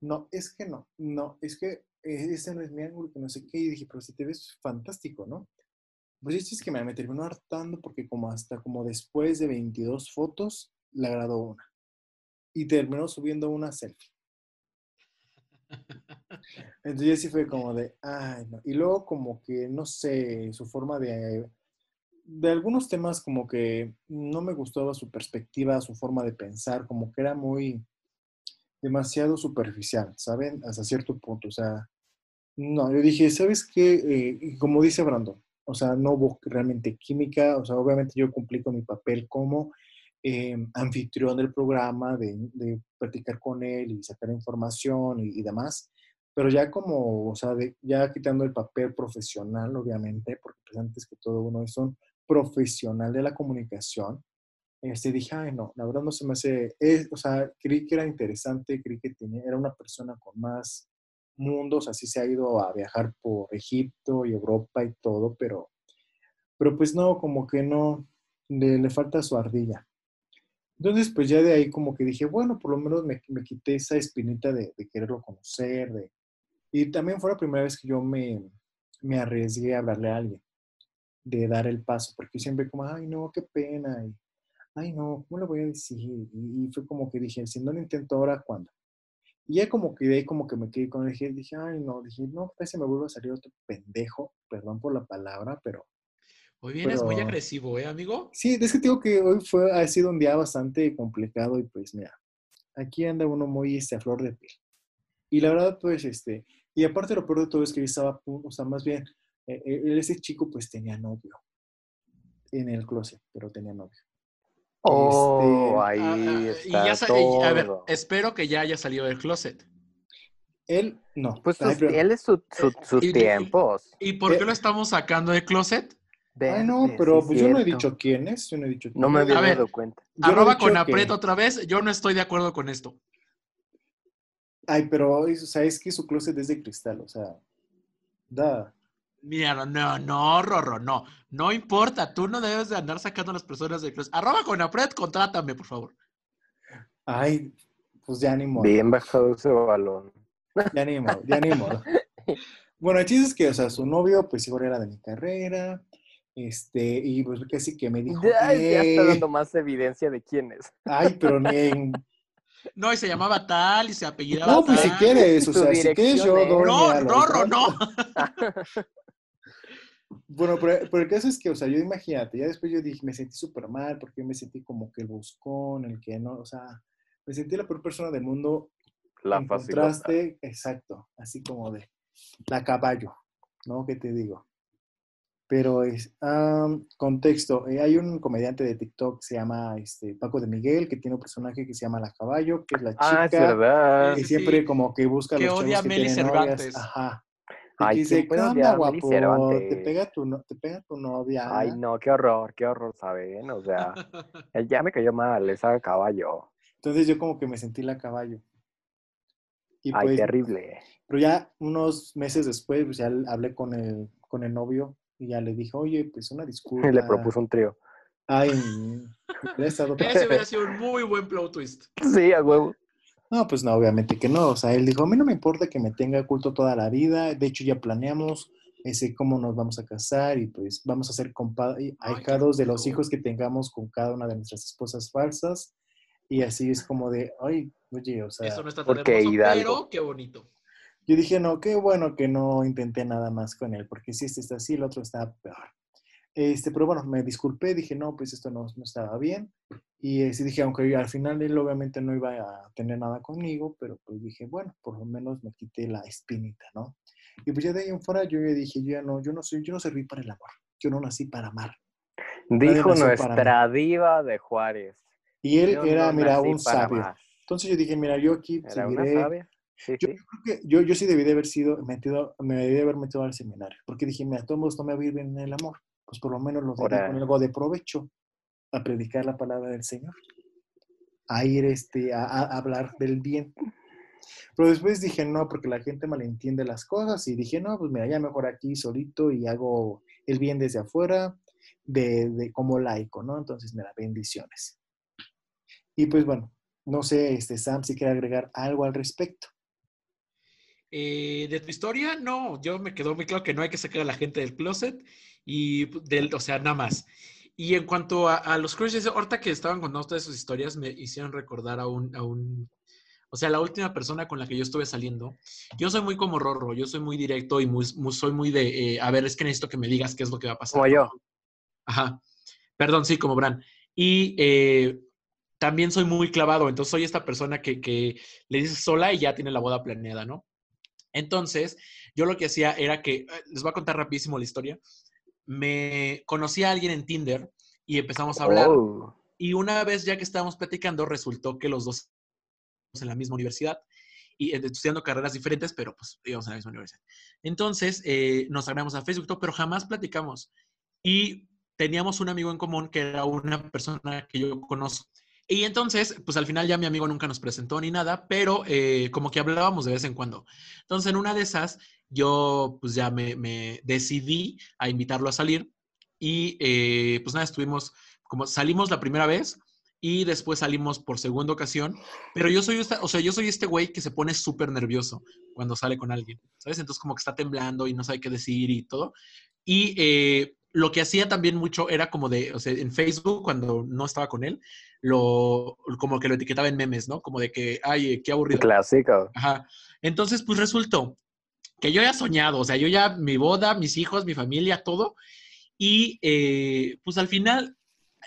No, es que no, no, es que ese no es mi ángulo, que no sé qué. Y dije, pero si te ves fantástico, ¿no? Pues es que me, me terminó hartando porque como hasta como después de 22 fotos, le agradó una. Y terminó subiendo una selfie. Entonces sí fue como de, ay, no. Y luego como que, no sé, su forma de, de algunos temas como que no me gustaba su perspectiva, su forma de pensar, como que era muy, demasiado superficial, ¿saben? Hasta cierto punto, o sea, no, yo dije, ¿sabes qué? Eh, como dice Brandon, o sea, no hubo realmente química, o sea, obviamente yo cumplí con mi papel como eh, anfitrión del programa, de, de, platicar con él y sacar información y, demás, pero ya como, o sea, ya quitando el papel profesional, obviamente, porque pues antes que todo uno es un profesional de la comunicación, este, dije, ay, no, la verdad no se me hace, o sea, creí que era interesante, creí que tenía, era una persona con más mundos, así se ha ido a viajar por Egipto y Europa y todo, pero, pero pues no, como que no, le, le falta su ardilla. Entonces, pues ya de ahí como que dije, bueno, por lo menos me, me quité esa espinita de, de, quererlo conocer. De... Y también fue la primera vez que yo me, me arriesgué a hablarle a alguien, de dar el paso, porque siempre como, ay, no, qué pena. Y, ay, no, ¿cómo le voy a decir? Y, fue como que dije, si no lo intento ahora, ¿cuándo? Y ya como que de ahí como que me quedé con el dije, dije, ay, no, dije, no, parece me vuelve a salir otro pendejo, perdón por la palabra, pero Hoy vienes muy agresivo, ¿eh, amigo? Sí, es que digo que hoy fue, ha sido un día bastante complicado y pues mira, aquí anda uno muy este, a flor de piel. Y la verdad, pues, este, y aparte lo peor de todo es que yo estaba, o sea, más bien, ese chico pues tenía novio en el closet, pero tenía novio. Oh, este, ahí está. Y ya a ver, espero que ya haya salido del closet. Él, no. Pues él es su, sus tiempos. ¿Y por qué lo estamos sacando del closet? Ay, no, pero pues yo no he dicho quién es, yo no he dicho quién No me había dado cuenta. arroba con aprieto otra vez, yo no estoy de acuerdo con esto. Ay, pero, o sea, es que su closet es de cristal, o sea, da. Mira, no, no, Rorro, no. No importa, tú no debes de andar sacando a las personas del closet. Arroba con apret, contrátame, por favor. Ay, pues ya ni modo. Bien bajado ese balón. Ya ni modo, ya ni modo. Bueno, el chiste es que, o sea, su novio, pues igual era de mi carrera, este, y pues casi que me dijo. Ya, ya está dando más evidencia de quién es. Ay, pero ni en... No, y se llamaba tal y se apellidaba No, pues si quieres, o sea, si quieres yo doy No, no, no. Bueno, pero, el caso es que, o sea, yo imagínate, ya después yo dije, me sentí súper mal porque me sentí como que el buscón, el que no, o sea, me sentí la peor persona del mundo. La contraste, exacto, así como de la caballo, ¿no? ¿Qué te digo? Pero es, contexto, eh, hay un comediante de TikTok que se llama este, Paco de Miguel, que tiene un personaje que se llama La Caballo, que es la chica. Ah, es verdad. Y siempre como que busca que los odia que Meli Cervantes. Ajá. Ay, dice, ¿qué onda, guapo? Te pega, tu, te pega tu novia. Ay, no, qué horror, qué horror, ¿saben? O sea, ya me cayó mal esa caballo. Entonces yo como que me sentí la caballo. Y Ay, pues, terrible. Pero ya unos meses después, pues ya hablé con el, con el novio y ya le dije, oye, pues una disculpa. Y le propuso un trío. Ay, Ese hubiera sido un muy buen plot twist. Sí, a huevo. No, pues no, obviamente que no. O sea, él dijo, a mí no me importa que me tenga culto toda la vida. De hecho, ya planeamos ese cómo nos vamos a casar y pues vamos a ser ahijados de los hijos que tengamos con cada una de nuestras esposas falsas. Y así es como de, ay, oye, o sea... Eso no está tan hermoso, pero qué bonito. Yo dije, no, qué bueno que no intenté nada más con él, porque si este está así, el otro está peor. Este, pero bueno, me disculpé, dije, no, pues esto no, no estaba bien. Y eh, sí dije, aunque al final él obviamente no iba a tener nada conmigo, pero pues dije, bueno, por lo menos me quité la espinita, ¿no? Y pues ya de ahí en fuera yo ya dije, yo ya no, yo no soy, yo no serví para el amor, yo no nací para amar. Dijo nuestra diva de Juárez. Y él era, mira, un sabio. Entonces yo dije, mira, yo aquí ¿Era una sabia? yo, Creo que yo, yo sí debí de haber sido metido, me debí de haber metido al seminario, porque dije, mira, todos no me va a ir bien en el amor, pues por lo menos lo dedico con algo de provecho a predicar la palabra del Señor. a ir este, a, a hablar del bien. Pero después dije, no, porque la gente malentiende las cosas y dije, no, pues mira, ya mejor aquí solito y hago el bien desde afuera, de, de como laico, ¿no? Entonces, mira, bendiciones. Y pues bueno, no sé, este, Sam, si quiere agregar algo al respecto. Eh, de tu historia, no, yo me quedo muy claro que no hay que sacar a la gente del closet y del, o sea, nada más. Y en cuanto a, a los crushes, ahorita que estaban contando todas sus historias, me hicieron recordar a un, a un, o sea, la última persona con la que yo estuve saliendo. Yo soy muy como Rorro, yo soy muy directo y muy, muy- soy muy de, eh, a ver, es que necesito que me digas qué es lo que va a pasar. Como yo. Ajá. Perdón, sí, como Bran. Y eh, también soy muy clavado, entonces soy esta persona que, que le dices sola y ya tiene la boda planeada, ¿no? Entonces, yo lo que hacía era que, eh, les voy a contar rapidísimo la historia, me conocí a alguien en Tinder y empezamos a hablar. Oh. Y una vez ya que estábamos platicando, resultó que los dos en la misma universidad y eh, estudiando carreras diferentes, pero pues íbamos a la misma universidad. Entonces, eh, nos agregamos a Facebook, pero jamás platicamos. Y teníamos un amigo en común que era una persona que yo conozco. Y entonces, pues al final ya mi amigo nunca nos presentó ni nada, pero eh, como que hablábamos de vez en cuando. Entonces, en una de esas, yo pues ya me, me decidí a invitarlo a salir y eh, pues nada, estuvimos, como salimos la primera vez y después salimos por segunda ocasión, pero yo soy, esta, o sea, yo soy este güey que se pone súper nervioso cuando sale con alguien, ¿sabes? Entonces como que está temblando y no sabe qué decir y todo. Y eh, lo que hacía también mucho era como de, o sea, en Facebook cuando no estaba con él, lo, como que lo etiquetaba en memes, ¿no? Como de que, ay, eh, qué aburrido. Clásico. Ajá. Entonces, pues resultó que yo ya soñado, o sea, yo ya mi boda, mis hijos, mi familia, todo. Y eh, pues al final,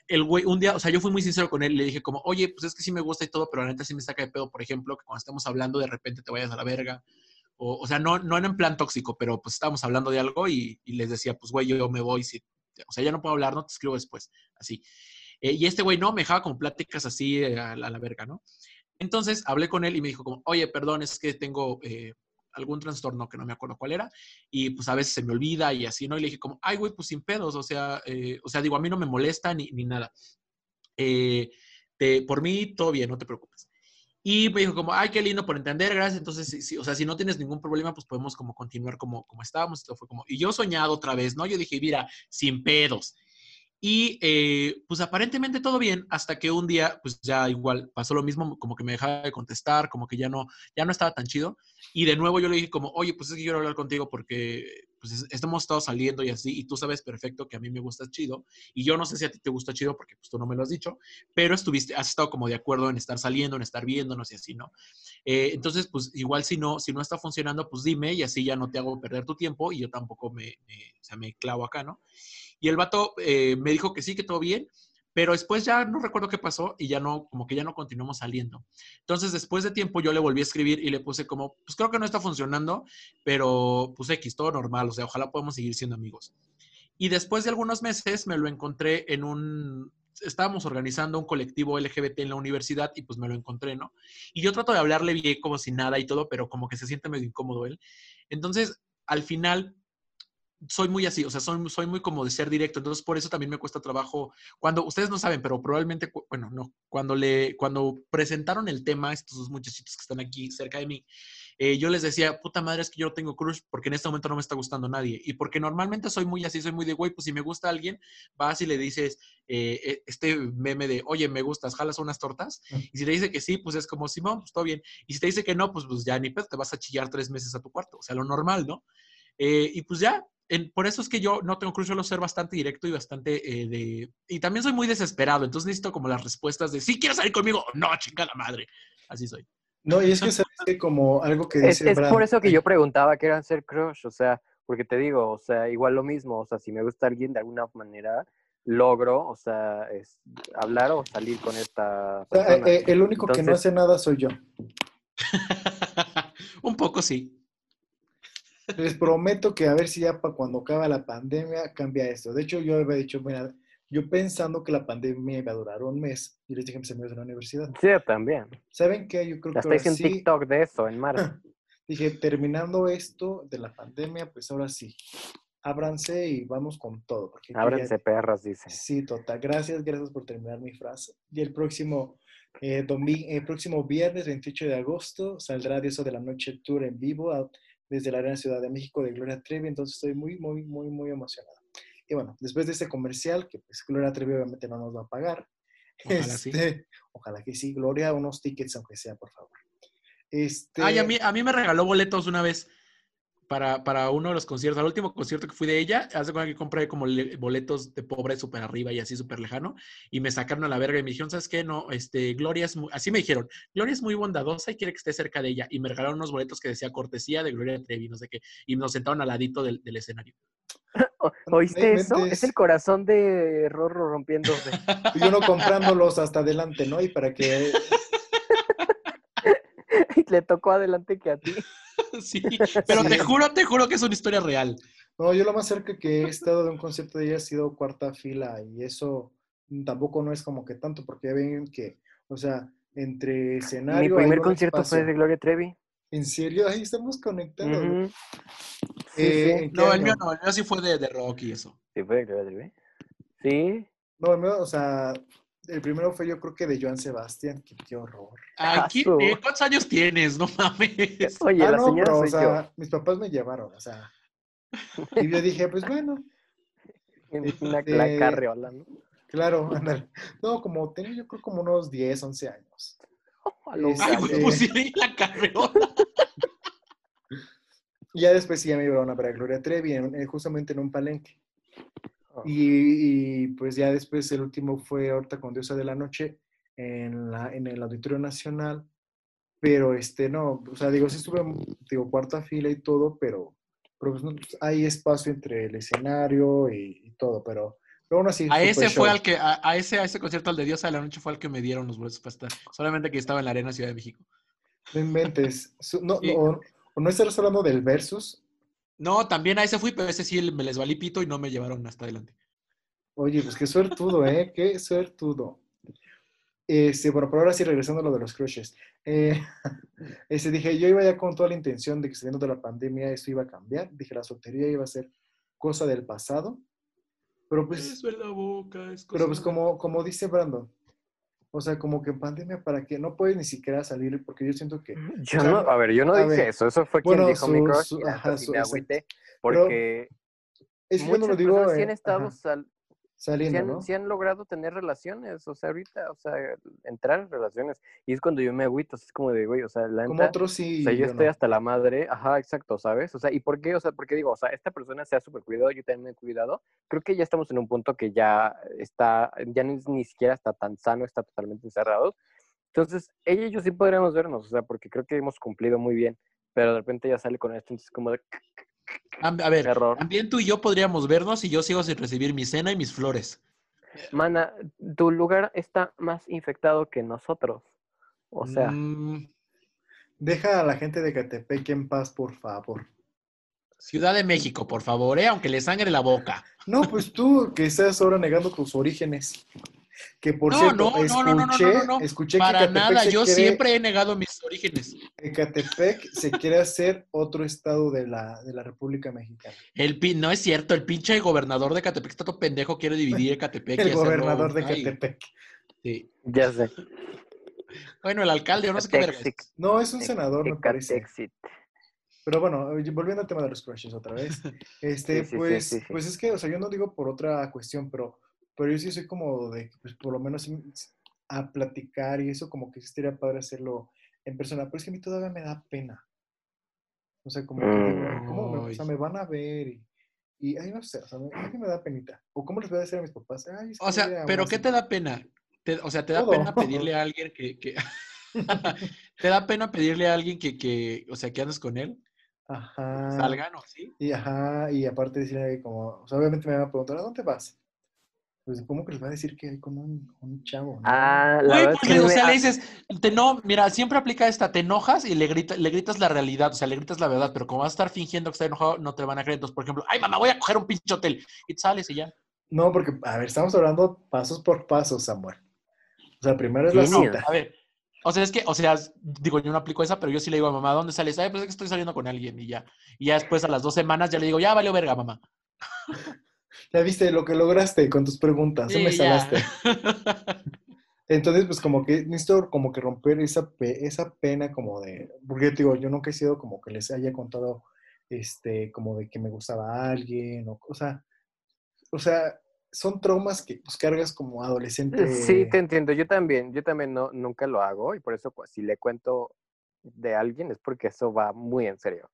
el güey, un día, o sea, yo fui muy sincero con él le dije como, oye, pues es que sí me gusta y todo, pero la neta sí me saca de pedo, por ejemplo, que cuando estemos hablando de repente te vayas a la verga. O, sea, no, no en plan tóxico, pero pues estábamos hablando de algo y, les decía, pues güey, yo me voy, o sea, ya no puedo hablar, no te escribo después, así. Eh, y este güey no, me dejaba como pláticas así eh, a, la, verga, ¿no? Entonces hablé con él y me dijo como, oye, perdón, es que tengo algún trastorno que no me acuerdo cuál era y pues a veces se me olvida y así, ¿no? Y le dije como, ay, güey, pues sin pedos, o sea, eh, o sea, digo, a mí no me molesta ni, ni nada. Eh, te, por mí, todo bien, no te preocupes. Y me dijo como, ay, qué lindo por entender, gracias. Entonces, sí, sí, o sea, si no tienes ningún problema, pues podemos como continuar como, como estábamos. Esto fue como, y yo soñado otra vez, ¿no? Yo dije, mira, sin pedos. Y eh, pues aparentemente todo bien, hasta que un día, pues ya igual pasó lo mismo, como que me dejaba de contestar, como que ya no, ya no estaba tan chido. Y de nuevo yo le dije como, oye, pues es que quiero hablar contigo porque pues es- estamos estado saliendo y así, y tú sabes perfecto que a mí me gusta chido, y yo no sé si a ti te gusta chido porque pues tú no me lo has dicho, pero estuviste, has estado como de acuerdo en estar saliendo, en estar viéndonos y así, ¿no? Eh, entonces, pues igual si no, si no está funcionando, pues dime y así ya no te hago perder tu tiempo y yo tampoco me, me- o sea, me clavo acá, ¿no? Y el vato eh, me dijo que sí, que todo bien, pero después ya no recuerdo qué pasó y ya no, como que ya no continuamos saliendo. Entonces, después de tiempo, yo le volví a escribir y le puse como, pues creo que no está funcionando, pero pues X, todo normal, o sea, ojalá podamos seguir siendo amigos. Y después de algunos meses me lo encontré en un, estábamos organizando un colectivo LGBT en la universidad y pues me lo encontré, ¿no? Y yo trato de hablarle bien como si nada y todo, pero como que se siente medio incómodo él. Entonces, al final, soy muy así, o sea, soy, soy muy como de ser directo, entonces por eso también me cuesta trabajo. Cuando, ustedes no saben, pero probablemente, bueno, no, cuando le, cuando presentaron el tema, estos dos muchachitos que están aquí cerca de mí, eh, yo les decía, puta madre, es que yo no tengo crush porque en este momento no me está gustando nadie. Y porque normalmente soy muy así, soy muy de, güey, pues si me gusta alguien, vas y le dices eh, eh, este meme de, oye, me gustas, jalas unas tortas. Y si te dice que sí, pues es como, Simón, pues todo bien. Y si te dice que no, pues, pues ya ni pedo, te vas a chillar tres meses a tu cuarto. O sea, lo normal, ¿no? Eh, y pues ya, en- por eso es que yo no tengo crush, suelo ser bastante directo y bastante eh, de... Y también soy muy desesperado, entonces necesito como las respuestas de, sí, ¿quieres salir conmigo? No, chingada madre. Así soy. No, y es que sabes que como algo que Es, dice es Brad- por eso que yo preguntaba qué era ser crush, o sea, porque te digo, o sea, igual lo mismo, o sea, si me gusta alguien de alguna manera, logro, o sea, es hablar o salir con esta O sea, persona. eh, eh, el único que no hace nada soy yo. Un poco sí. Les prometo que a ver si ya para cuando acabe la pandemia cambia esto. De hecho, yo había dicho, mira, yo pensando que la pandemia iba a durar un mes, y les dije a mis amigos de la universidad, Sí, yo también. ¿saben qué? Yo creo que Hasta hice un sí, TikTok de eso en marzo. dije, terminando esto de la pandemia, pues ahora sí, ábranse y vamos con todo. Porque yo ya- Ábranse perras, dice. Sí, total. Gracias, gracias por terminar mi frase. Y el próximo Eh, domi- eh, próximo viernes 28 de agosto saldrá de eso de la noche tour en vivo a- desde la Arena Ciudad de México de Gloria Trevi, entonces estoy muy, muy, muy, muy emocionado. Y bueno, después de este comercial, que pues Gloria Trevi obviamente no nos va a pagar, Ojalá sí. este, ojalá que sí, Gloria, unos tickets aunque sea, por favor. Este, Ay, a mí, a mí me regaló boletos una vez para, para uno de los conciertos. Al último concierto que fui de ella, hace cuenta que compré como le- boletos de pobre súper arriba y así súper lejano. Y me sacaron a la verga y me dijeron, ¿sabes qué? No, este, Gloria es muy, así me dijeron, Gloria es muy bondadosa y quiere que esté cerca de ella. Y me regalaron unos boletos que decía cortesía de Gloria Trevi, no sé qué. Y nos sentaron al ladito del, del escenario. O- ¿Oíste eso? Es el corazón de Rorro rompiéndose. y uno comprándolos hasta adelante, ¿no? Y para que y le tocó adelante que a ti. sí, pero Sí. te juro, te juro que es una historia real. No, yo lo más cerca que he estado de un concierto de ella ha sido cuarta fila y eso tampoco no es como que tanto porque ya ven que, o sea, entre Mi escenario... hay primer concierto fue de Gloria Trevi. ¿En serio? Ahí estamos conectados. Eh, sí. ¿en qué No, el mío no, el mío sí fue de, de rock y eso. Sí, fue de Gloria Trevi. Sí. No, el mío, o sea, el primero fue yo creo que de Joan Sebastián, que qué horror. Ay, ¿qué- eh, ¿Cuántos años tienes? No mames. Oye, ah, la no, señora pero, o sea, mis papás me llevaron, o sea. Y yo dije, pues bueno. En una este, la carreola, ¿no? claro, ándale. No, como tenía yo creo como unos 10, 11 años. A lo Este, Ay, güey, pues sí, la carreola. Y ya después sí ya me llevaron a ver a Gloria Trevi, en- eh, justamente en un palenque. Y, y, pues ya después el último fue ahorita con Diosa de la Noche en, la, en el Auditorio Nacional. Pero este, no, o sea, digo, sí estuve, digo, cuarta fila y todo, pero, pero pues, no, hay espacio entre el escenario y, y todo, pero, pero aún así. A ese show. fue al que, a, a ese, a ese concierto, al de Diosa de la Noche, fue al que me dieron los boletos para estar. Solamente que estaba en la Arena Ciudad de México. No inventes. No, Sí. no, o no estás hablando del Versus. No, también a ese fui, pero ese sí me les valí pito y no me llevaron hasta adelante. Oye, pues qué suertudo, ¿eh? Qué suertudo. Este, bueno, pero ahora sí, regresando a lo de los crushes. Eh, este, dije, yo iba ya con toda la intención de que saliendo de la pandemia esto iba a cambiar. Dije, la soltería iba a ser cosa del pasado. Pero pues, Eso en la boca, es pero cosa pues de- como, como dice Brandon, o sea, como que en pandemia, ¿para qué? No puedes ni siquiera salir, porque yo siento que... Yo o sea, no, a ver, yo no dije ver, eso. Eso fue quien bueno, dijo mi su- crush. su- ajá, me agüité, Pero porque Es que yo no lo digo sí han estado sí saliendo, han, ¿no? sí han logrado tener relaciones, o sea, ahorita, o sea, entrar en relaciones. Y es cuando yo me agüito, es como de, güey, o sea, la Como otros sí. o sea, yo yo estoy no. hasta la madre, ajá, exacto, ¿sabes? O sea, ¿y por qué? O sea, porque digo, o sea, esta persona se ha súper cuidado, yo también me he cuidado. Creo que ya estamos en un punto que ya está, ya ni, ni siquiera está tan sano, está totalmente encerrados. Entonces, ella y yo sí podríamos vernos, o sea, porque creo que hemos cumplido muy bien, pero de repente ya sale con esto, entonces como de A ver, error. también tú y yo podríamos vernos y yo sigo sin recibir mi cena y mis flores. Mana, tu lugar está más infectado que nosotros. O sea, Mm, Deja a la gente de Catepec en paz, por favor. Ciudad de México, por favor, ¿eh? aunque le sangre la boca. No, pues tú que estás ahora negando tus orígenes. Que por No, cierto, no, no, escuché, no, no, no, no, no. escuché Para que Catepec, nada, yo quiere, siempre he negado mis orígenes. que Catepec se quiere hacer otro estado de la, de la República Mexicana. El pin- no es cierto, el pinche gobernador de Catepec está todo pendejo, quiere dividir Catepec. y El gobernador de ay, Catepec. sí. ya sé. Bueno, el alcalde, o no sé qué verga No, es un senador, me parece. Pero bueno, volviendo al tema de los crushes otra vez. Este, Sí, sí, sí, pues, sí, sí. pues es que, o sea, yo no digo por otra cuestión, pero, pero yo sí soy como de, pues por lo menos a platicar y eso como que sí estaría padre hacerlo en persona, pero es que a mí todavía me da pena. O sea, como Mm. ¿cómo me, o sea, me van a ver y, y ay, no sé, o sea, me, a mí me da penita. O cómo les voy a decir a mis papás, ay, es que O sea, ¿pero qué te cita". da pena? Te- o sea, ¿te da Todo. pena pedirle a alguien que... que- ¿Te da pena pedirle a alguien que, que, o sea, que andes con él? Ajá. Salgan o sí. Y ajá, y aparte decirle como, o sea, obviamente me van a preguntar, ¿a dónde vas? Pues, ¿cómo que les va a decir que hay con un, un chavo? no? Ah, la Güey, verdad es que o me- sea, ah, le dices, te no, mira, siempre aplica esta, te enojas y le, grita, le gritas la realidad, o sea, le gritas la verdad, pero como vas a estar fingiendo que está enojado, no te van a creer. Entonces, por ejemplo, ay, mamá, voy a coger un pinche hotel. Y sales y ya. No, porque, a ver, estamos hablando pasos por pasos, Samuel. O sea, primero es la Genius. cita. A ver, o sea, es que, o sea, digo, yo no aplico esa, pero yo sí le digo a mamá, ¿dónde sales? Ay, pues es que estoy saliendo con alguien y ya. Y ya después a las dos semanas ya le digo, ya valió verga, mamá. Ya viste lo que lograste con tus preguntas, me Sí, ya. salaste. Entonces, pues como que necesito como que romper esa, pe- esa pena como de, porque te digo, yo nunca he sido como que les haya contado, este, como de que me gustaba a alguien, o, o sea, o sea, son traumas que pues cargas como adolescente. Sí, te entiendo. Yo también, yo también no, nunca lo hago y por eso pues, si le cuento de alguien es porque eso va muy en serio.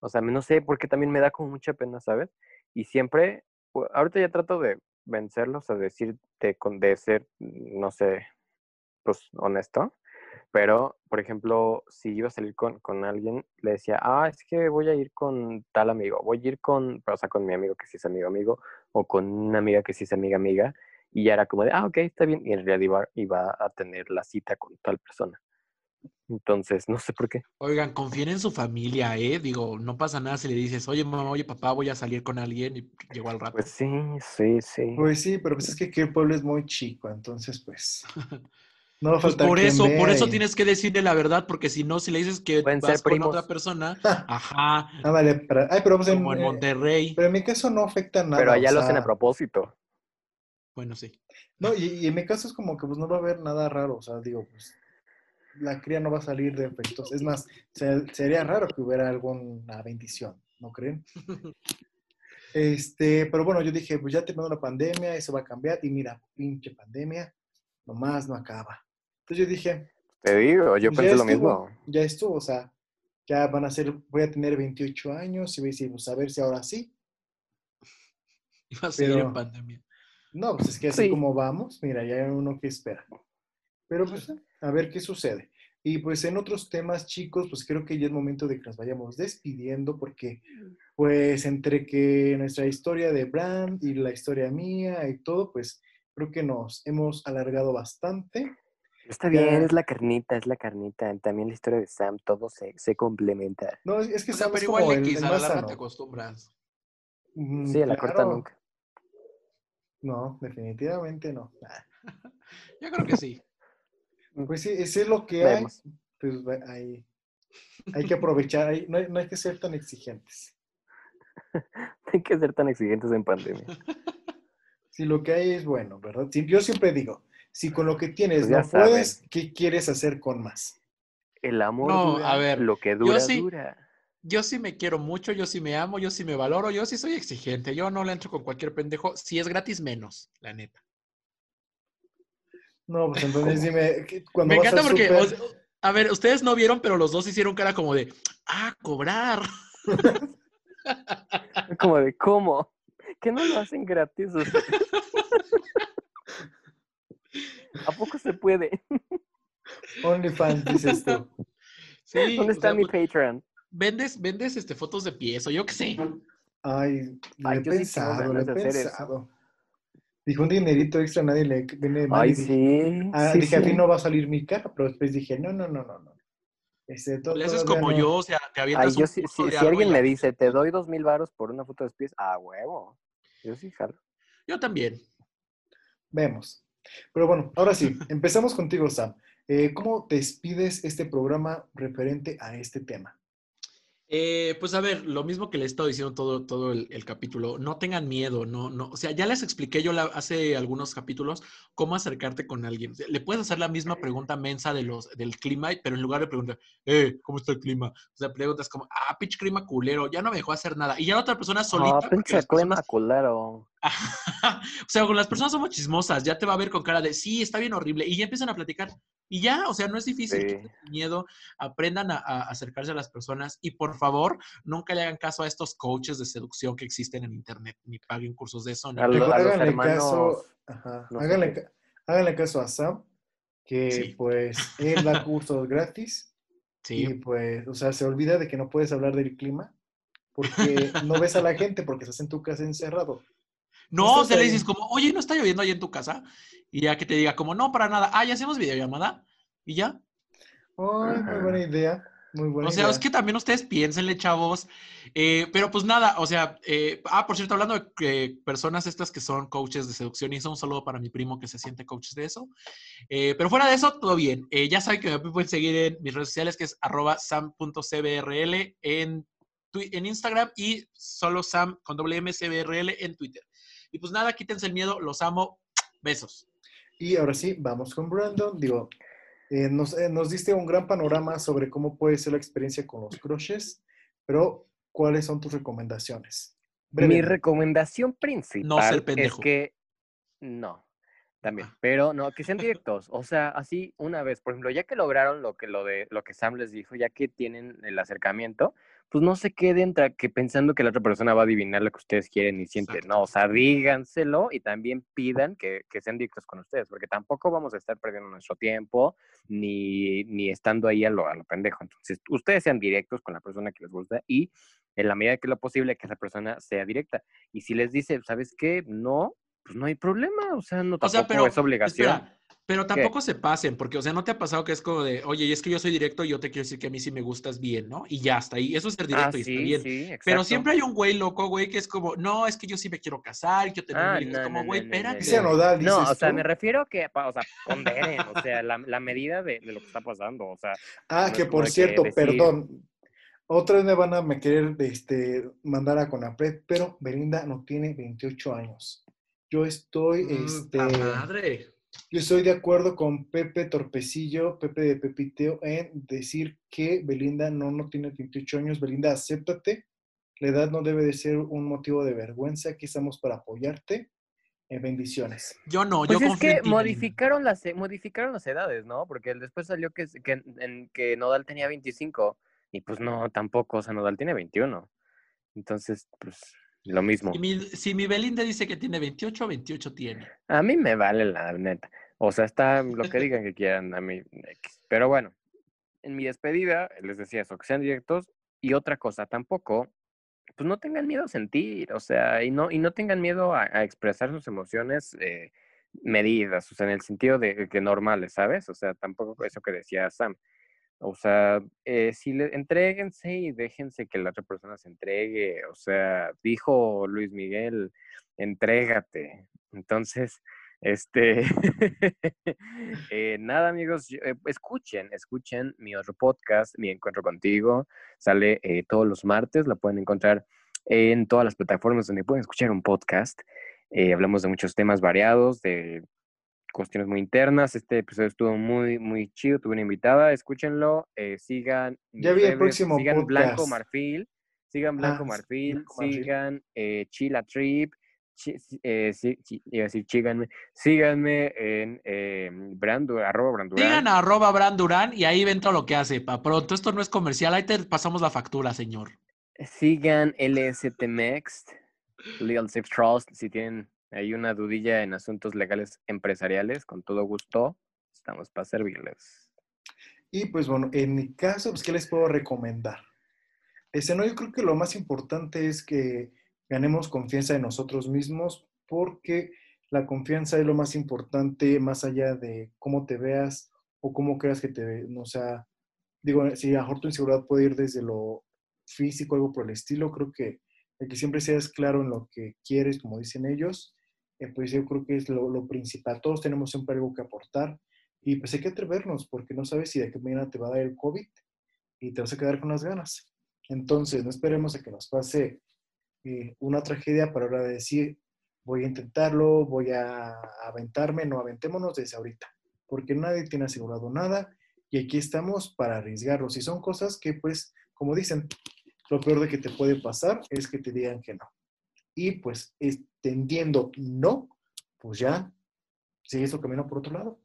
O sea, no sé, porque también me da como mucha pena, ¿sabes? Y siempre, ahorita ya trato de vencerlos, a decirte con de ser, no sé, pues honesto. Pero, por ejemplo, si iba a salir con, con alguien, le decía, ah, es que voy a ir con tal amigo, voy a ir con, o sea, con mi amigo que sí es amigo amigo, o con una amiga que sí es amiga amiga, y ya era como de, ah, ok, está bien, y en realidad iba, iba a tener la cita con tal persona. Entonces, no sé por qué. Oigan, confíen en su familia, ¿eh? Digo, no pasa nada si le dices, oye, mamá, oye, papá, voy a salir con alguien y llegó al rato. Pues sí, sí, sí. Pues sí, pero pues es que aquí el pueblo es muy chico, entonces pues no va a Pues faltar por quien eso, por eso tienes que decirle la verdad, porque si no, si le dices que Pueden vas ser con otra persona, ajá, Ah, vale, para- ay, pero pues en, como en eh, Monterrey. pero en mi caso no afecta nada. Pero allá lo hacen a propósito. Bueno, sí. No, y, y en mi caso es como que pues no va a haber nada raro, o sea, digo, pues la cría no va a salir de efectos. Es más, se- sería raro que hubiera alguna bendición, ¿no creen? Este, pero bueno, yo dije, pues ya terminó la pandemia, eso va a cambiar, y mira, pinche pandemia, nomás no acaba. Entonces yo dije, Te digo, yo pues, pensé lo mismo. ya estuvo, o sea, ya van a ser, voy a tener 28 años y voy a decir, pues a ver si ahora sí. Iba a seguir Pero- en pandemia. No, pues es que así Sí. como vamos, mira, ya hay uno que espera. Pero pues a ver qué sucede. Y pues en otros temas, chicos, pues creo que ya es momento de que nos vayamos despidiendo porque pues entre que nuestra historia de Brand y la historia mía y todo, pues creo que nos hemos alargado bastante. Está Ya. bien, es la carnita, es la carnita. También la historia de Sam, todo se, se complementa. No, es, es que O sea, Sam es pero como igual el, a la más larga sano. te acostumbras. Mm, Sí, a la corta nunca. No, definitivamente no. Yo creo que sí. Pues sí, ese es lo que hay. Pues hay, hay que aprovechar, hay- no, hay, no hay que ser tan exigentes. Hay que ser tan exigentes en pandemia. Si lo que hay es bueno, ¿verdad? Si- yo siempre digo, si con lo que tienes Pues ya no puedes, ¿qué quieres hacer con más? El amor No, dura, a ver, lo que yo dura, sí- dura. Yo sí me quiero mucho, yo sí me amo, yo sí me valoro, yo sí soy exigente. Yo no le entro con cualquier pendejo. Si es gratis, menos, la neta. No, pues entonces dime, ¿qué- cuando Me vas encanta porque, súper- o sea, a ver, ustedes no vieron, pero los dos hicieron cara como de, ah, cobrar. Como de, ¿cómo? ¿Que no lo hacen gratis? O sea, ¿A poco se puede? OnlyFans, dices tú. Sí, ¿Dónde está sea, mi pues, Patreon? vendes, vendes este, fotos de pies o yo qué sé. Ay, he sí pensado, le he pensado. Dijo un dinerito extra, nadie le viene. Ay, dije, sí. ah, sí, dije, a sí. ti no va a salir mi cara, pero después dije, no, no, no, no, no. Este, Le haces todavía como no. yo, o sea, te Ay, avientas yo un si alguien me dice, te doy dos mil varos por una foto de pies, a huevo. Yo sí jalo. Yo también. Vemos. Pero bueno, ahora sí, empezamos contigo, Sam. Eh, ¿Cómo despides este programa referente a este tema? Eh, pues a ver, lo mismo que le he estado diciendo todo, todo el, el capítulo, no tengan miedo, no, no, o sea, ya les expliqué yo la- hace algunos capítulos cómo acercarte con alguien. Le puedes hacer la misma pregunta mensa de los, del clima, pero en lugar de preguntar, eh, ¿cómo está el clima? O sea, preguntas como, ah, pitch clima culero, ya no me dejó hacer nada. Y ya la otra persona solita, Ah, pinche clima culero. o sea, con las personas somos chismosas, ya te va a ver con cara de, sí, está bien horrible, y ya empiezan a platicar. Y ya, o sea, no es difícil, Sí. miedo, aprendan a, a acercarse a las personas y por favor, nunca le hagan caso a estos coaches de seducción que existen en internet, ni paguen cursos de eso. Ni A nada. lo- Mejor los háganle hermanos, caso, ajá, no sé háganle, qué. ca- háganle caso a Sam, que Sí. pues él da cursos gratis y Sí, pues, o sea, se olvida de que no puedes hablar del clima porque no ves a la gente porque estás en tu casa encerrado. No, sea, le dices como, oye, ¿no está lloviendo ahí en tu casa? Y ya que te diga como, no, para nada, ah, ya hacemos videollamada y ya. Ay, muy buena idea, muy buena O sea, idea. es que también ustedes piénsenle, chavos. Eh, pero pues nada, o sea, eh, ah, por cierto, hablando de personas estas que son coaches de seducción, y eso un saludo para mi primo que se siente coach de eso. Eh, pero fuera de eso, todo bien. Eh, ya saben que me pueden seguir en mis redes sociales, que es arroba sam.cbrl en, en Instagram y solo sam con doble en Twitter. Y pues nada, quítense el miedo, los amo. Besos. Y ahora sí, vamos con Brandon. Digo, eh, nos, eh, nos diste un gran panorama sobre cómo puede ser la experiencia con los crushes, pero ¿cuáles son tus recomendaciones? Mi Brevemente. recomendación principal No ser es pendejo. que no, también, Ah. pero no, que sean directos, o sea, así una vez, por ejemplo, ya que lograron lo que lo de lo que Sam les dijo, ya que tienen el acercamiento, pues no se queden que pensando que la otra persona va a adivinar lo que ustedes quieren y sienten, Exacto. no, o sea, díganselo y también pidan que, que sean directos con ustedes, porque tampoco vamos a estar perdiendo nuestro tiempo ni, ni estando ahí a lo, a lo pendejo. Entonces, ustedes sean directos con la persona que les gusta y en la medida que lo posible que esa persona sea directa. Y si les dice, ¿sabes qué? No, pues no hay problema, o sea, no O tampoco sea, pero, es obligación. espera, pero tampoco se pasen, porque, o sea, ¿no te ha pasado que es como de, oye, y es que yo soy directo y yo te quiero decir que a mí sí me gustas bien, ¿no? Y ya, hasta ahí. Eso es ser Ah, directo y está sí, bien. sí, Pero siempre hay un güey loco, güey, que es como, no, es que yo sí me quiero casar, quiero tener Ah, no, como, no, güey, no, espérate. No, dices o sea, tú. me refiero a que, o sea, ponderen, o sea, la, la medida de, de lo que está pasando, o sea, Ah, que por que cierto, decir- perdón. Otra vez me van a me querer este, mandar a Conapred, pero Belinda no tiene 28 años. Yo estoy, Mm, este, madre. Yo estoy de acuerdo con Pepe Torpecillo, Pepe de Pepiteo, en decir que Belinda no, no tiene 28 años. Belinda, acéptate. La edad no debe de ser un motivo de vergüenza. Aquí estamos para apoyarte. Eh, bendiciones. Yo no, Pues yo es que en ti, Belinda. modificaron las, e- modificaron las edades, ¿no? Porque después salió que, es- que, en, que Nodal tenía 25 y pues no, tampoco, o sea, Nodal tiene 21. Entonces, pues lo mismo. Si mi, si mi Belinda dice que tiene 28, 28 tiene. A mí me vale la neta. O sea, está lo que digan que quieran a mí. Pero bueno, en mi despedida les decía eso, que sean directos. Y otra cosa, tampoco, pues no tengan miedo a sentir, o sea, y no, y no tengan miedo a, a expresar sus emociones eh, medidas, o sea, en el sentido de que normales, ¿sabes? O sea, tampoco eso que decía Sam. O sea, eh, si le entréguense y déjense que la otra persona se entregue. O sea, dijo Luis Miguel, entrégate. Entonces, este, eh, nada amigos, yo- eh, escuchen, escuchen mi otro podcast, Mi Encuentro Contigo, sale eh, todos los martes, lo pueden encontrar en todas las plataformas donde pueden escuchar un podcast. Hablamos de muchos temas variados, de cuestiones muy internas. Este episodio estuvo muy, muy chido. Tuve una invitada, escúchenlo. eh, sigan. Ya vi el redes, próximo Sigan Blanco. Marfil. Sigan Blanco Ah, Marfil. Blanco Marfil. Sigan eh, Chila Trip. eh, sí, sí, iba a decir, síganme, síganme en eh, Brandu, arroba Brandurán. Sigan a arroba Bran Durán y ahí ven todo lo que hace. Pa pronto, esto no es comercial, ahí te pasamos la factura, señor. Sigan LSTMex, Legal Safe Trust, si tienen ahí una dudilla en asuntos legales empresariales, con todo gusto, estamos para servirles. Y pues bueno, en mi caso, pues, ¿qué les puedo recomendar? Este, no, yo creo que lo más importante es que ganemos confianza en nosotros mismos, porque la confianza es lo más importante, más allá de cómo te veas o cómo creas que te ve. O sea, digo, si a tu inseguridad puede ir desde lo físico, algo por el estilo, creo que el que siempre seas claro en lo que quieres, como dicen ellos, eh, pues yo creo que es lo, principal. Todos tenemos siempre algo que aportar y pues hay que atrevernos porque no sabes si de qué mañana te va a dar el COVID y te vas a quedar con las ganas. Entonces, no esperemos a que nos pase eh, una tragedia para ahora decir, voy a intentarlo, voy a aventarme, no aventémonos desde ahorita, porque nadie tiene asegurado nada y aquí estamos para arriesgarlo. Si son cosas que, pues, como dicen, lo peor de que te puede pasar es que te digan que no. Y pues, entendiendo no, pues ya sigues tu camino por otro lado.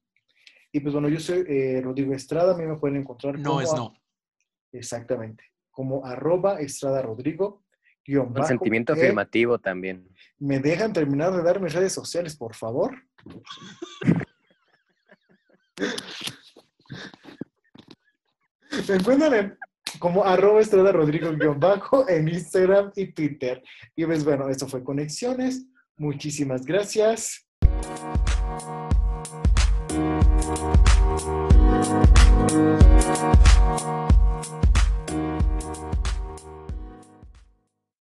Y pues bueno, yo soy eh, Rodrigo Estrada, a mí me pueden encontrar No como es a- no. Exactamente, como arroba Estrada Rodrigo. guion Un bajo, sentimiento que afirmativo también. ¿Me dejan terminar de dar mis redes sociales, por favor? Me encuentran en- como arroba Estrada rodrigo-bajo en Instagram y Twitter. Y pues bueno, esto fue Conexiones. Muchísimas gracias.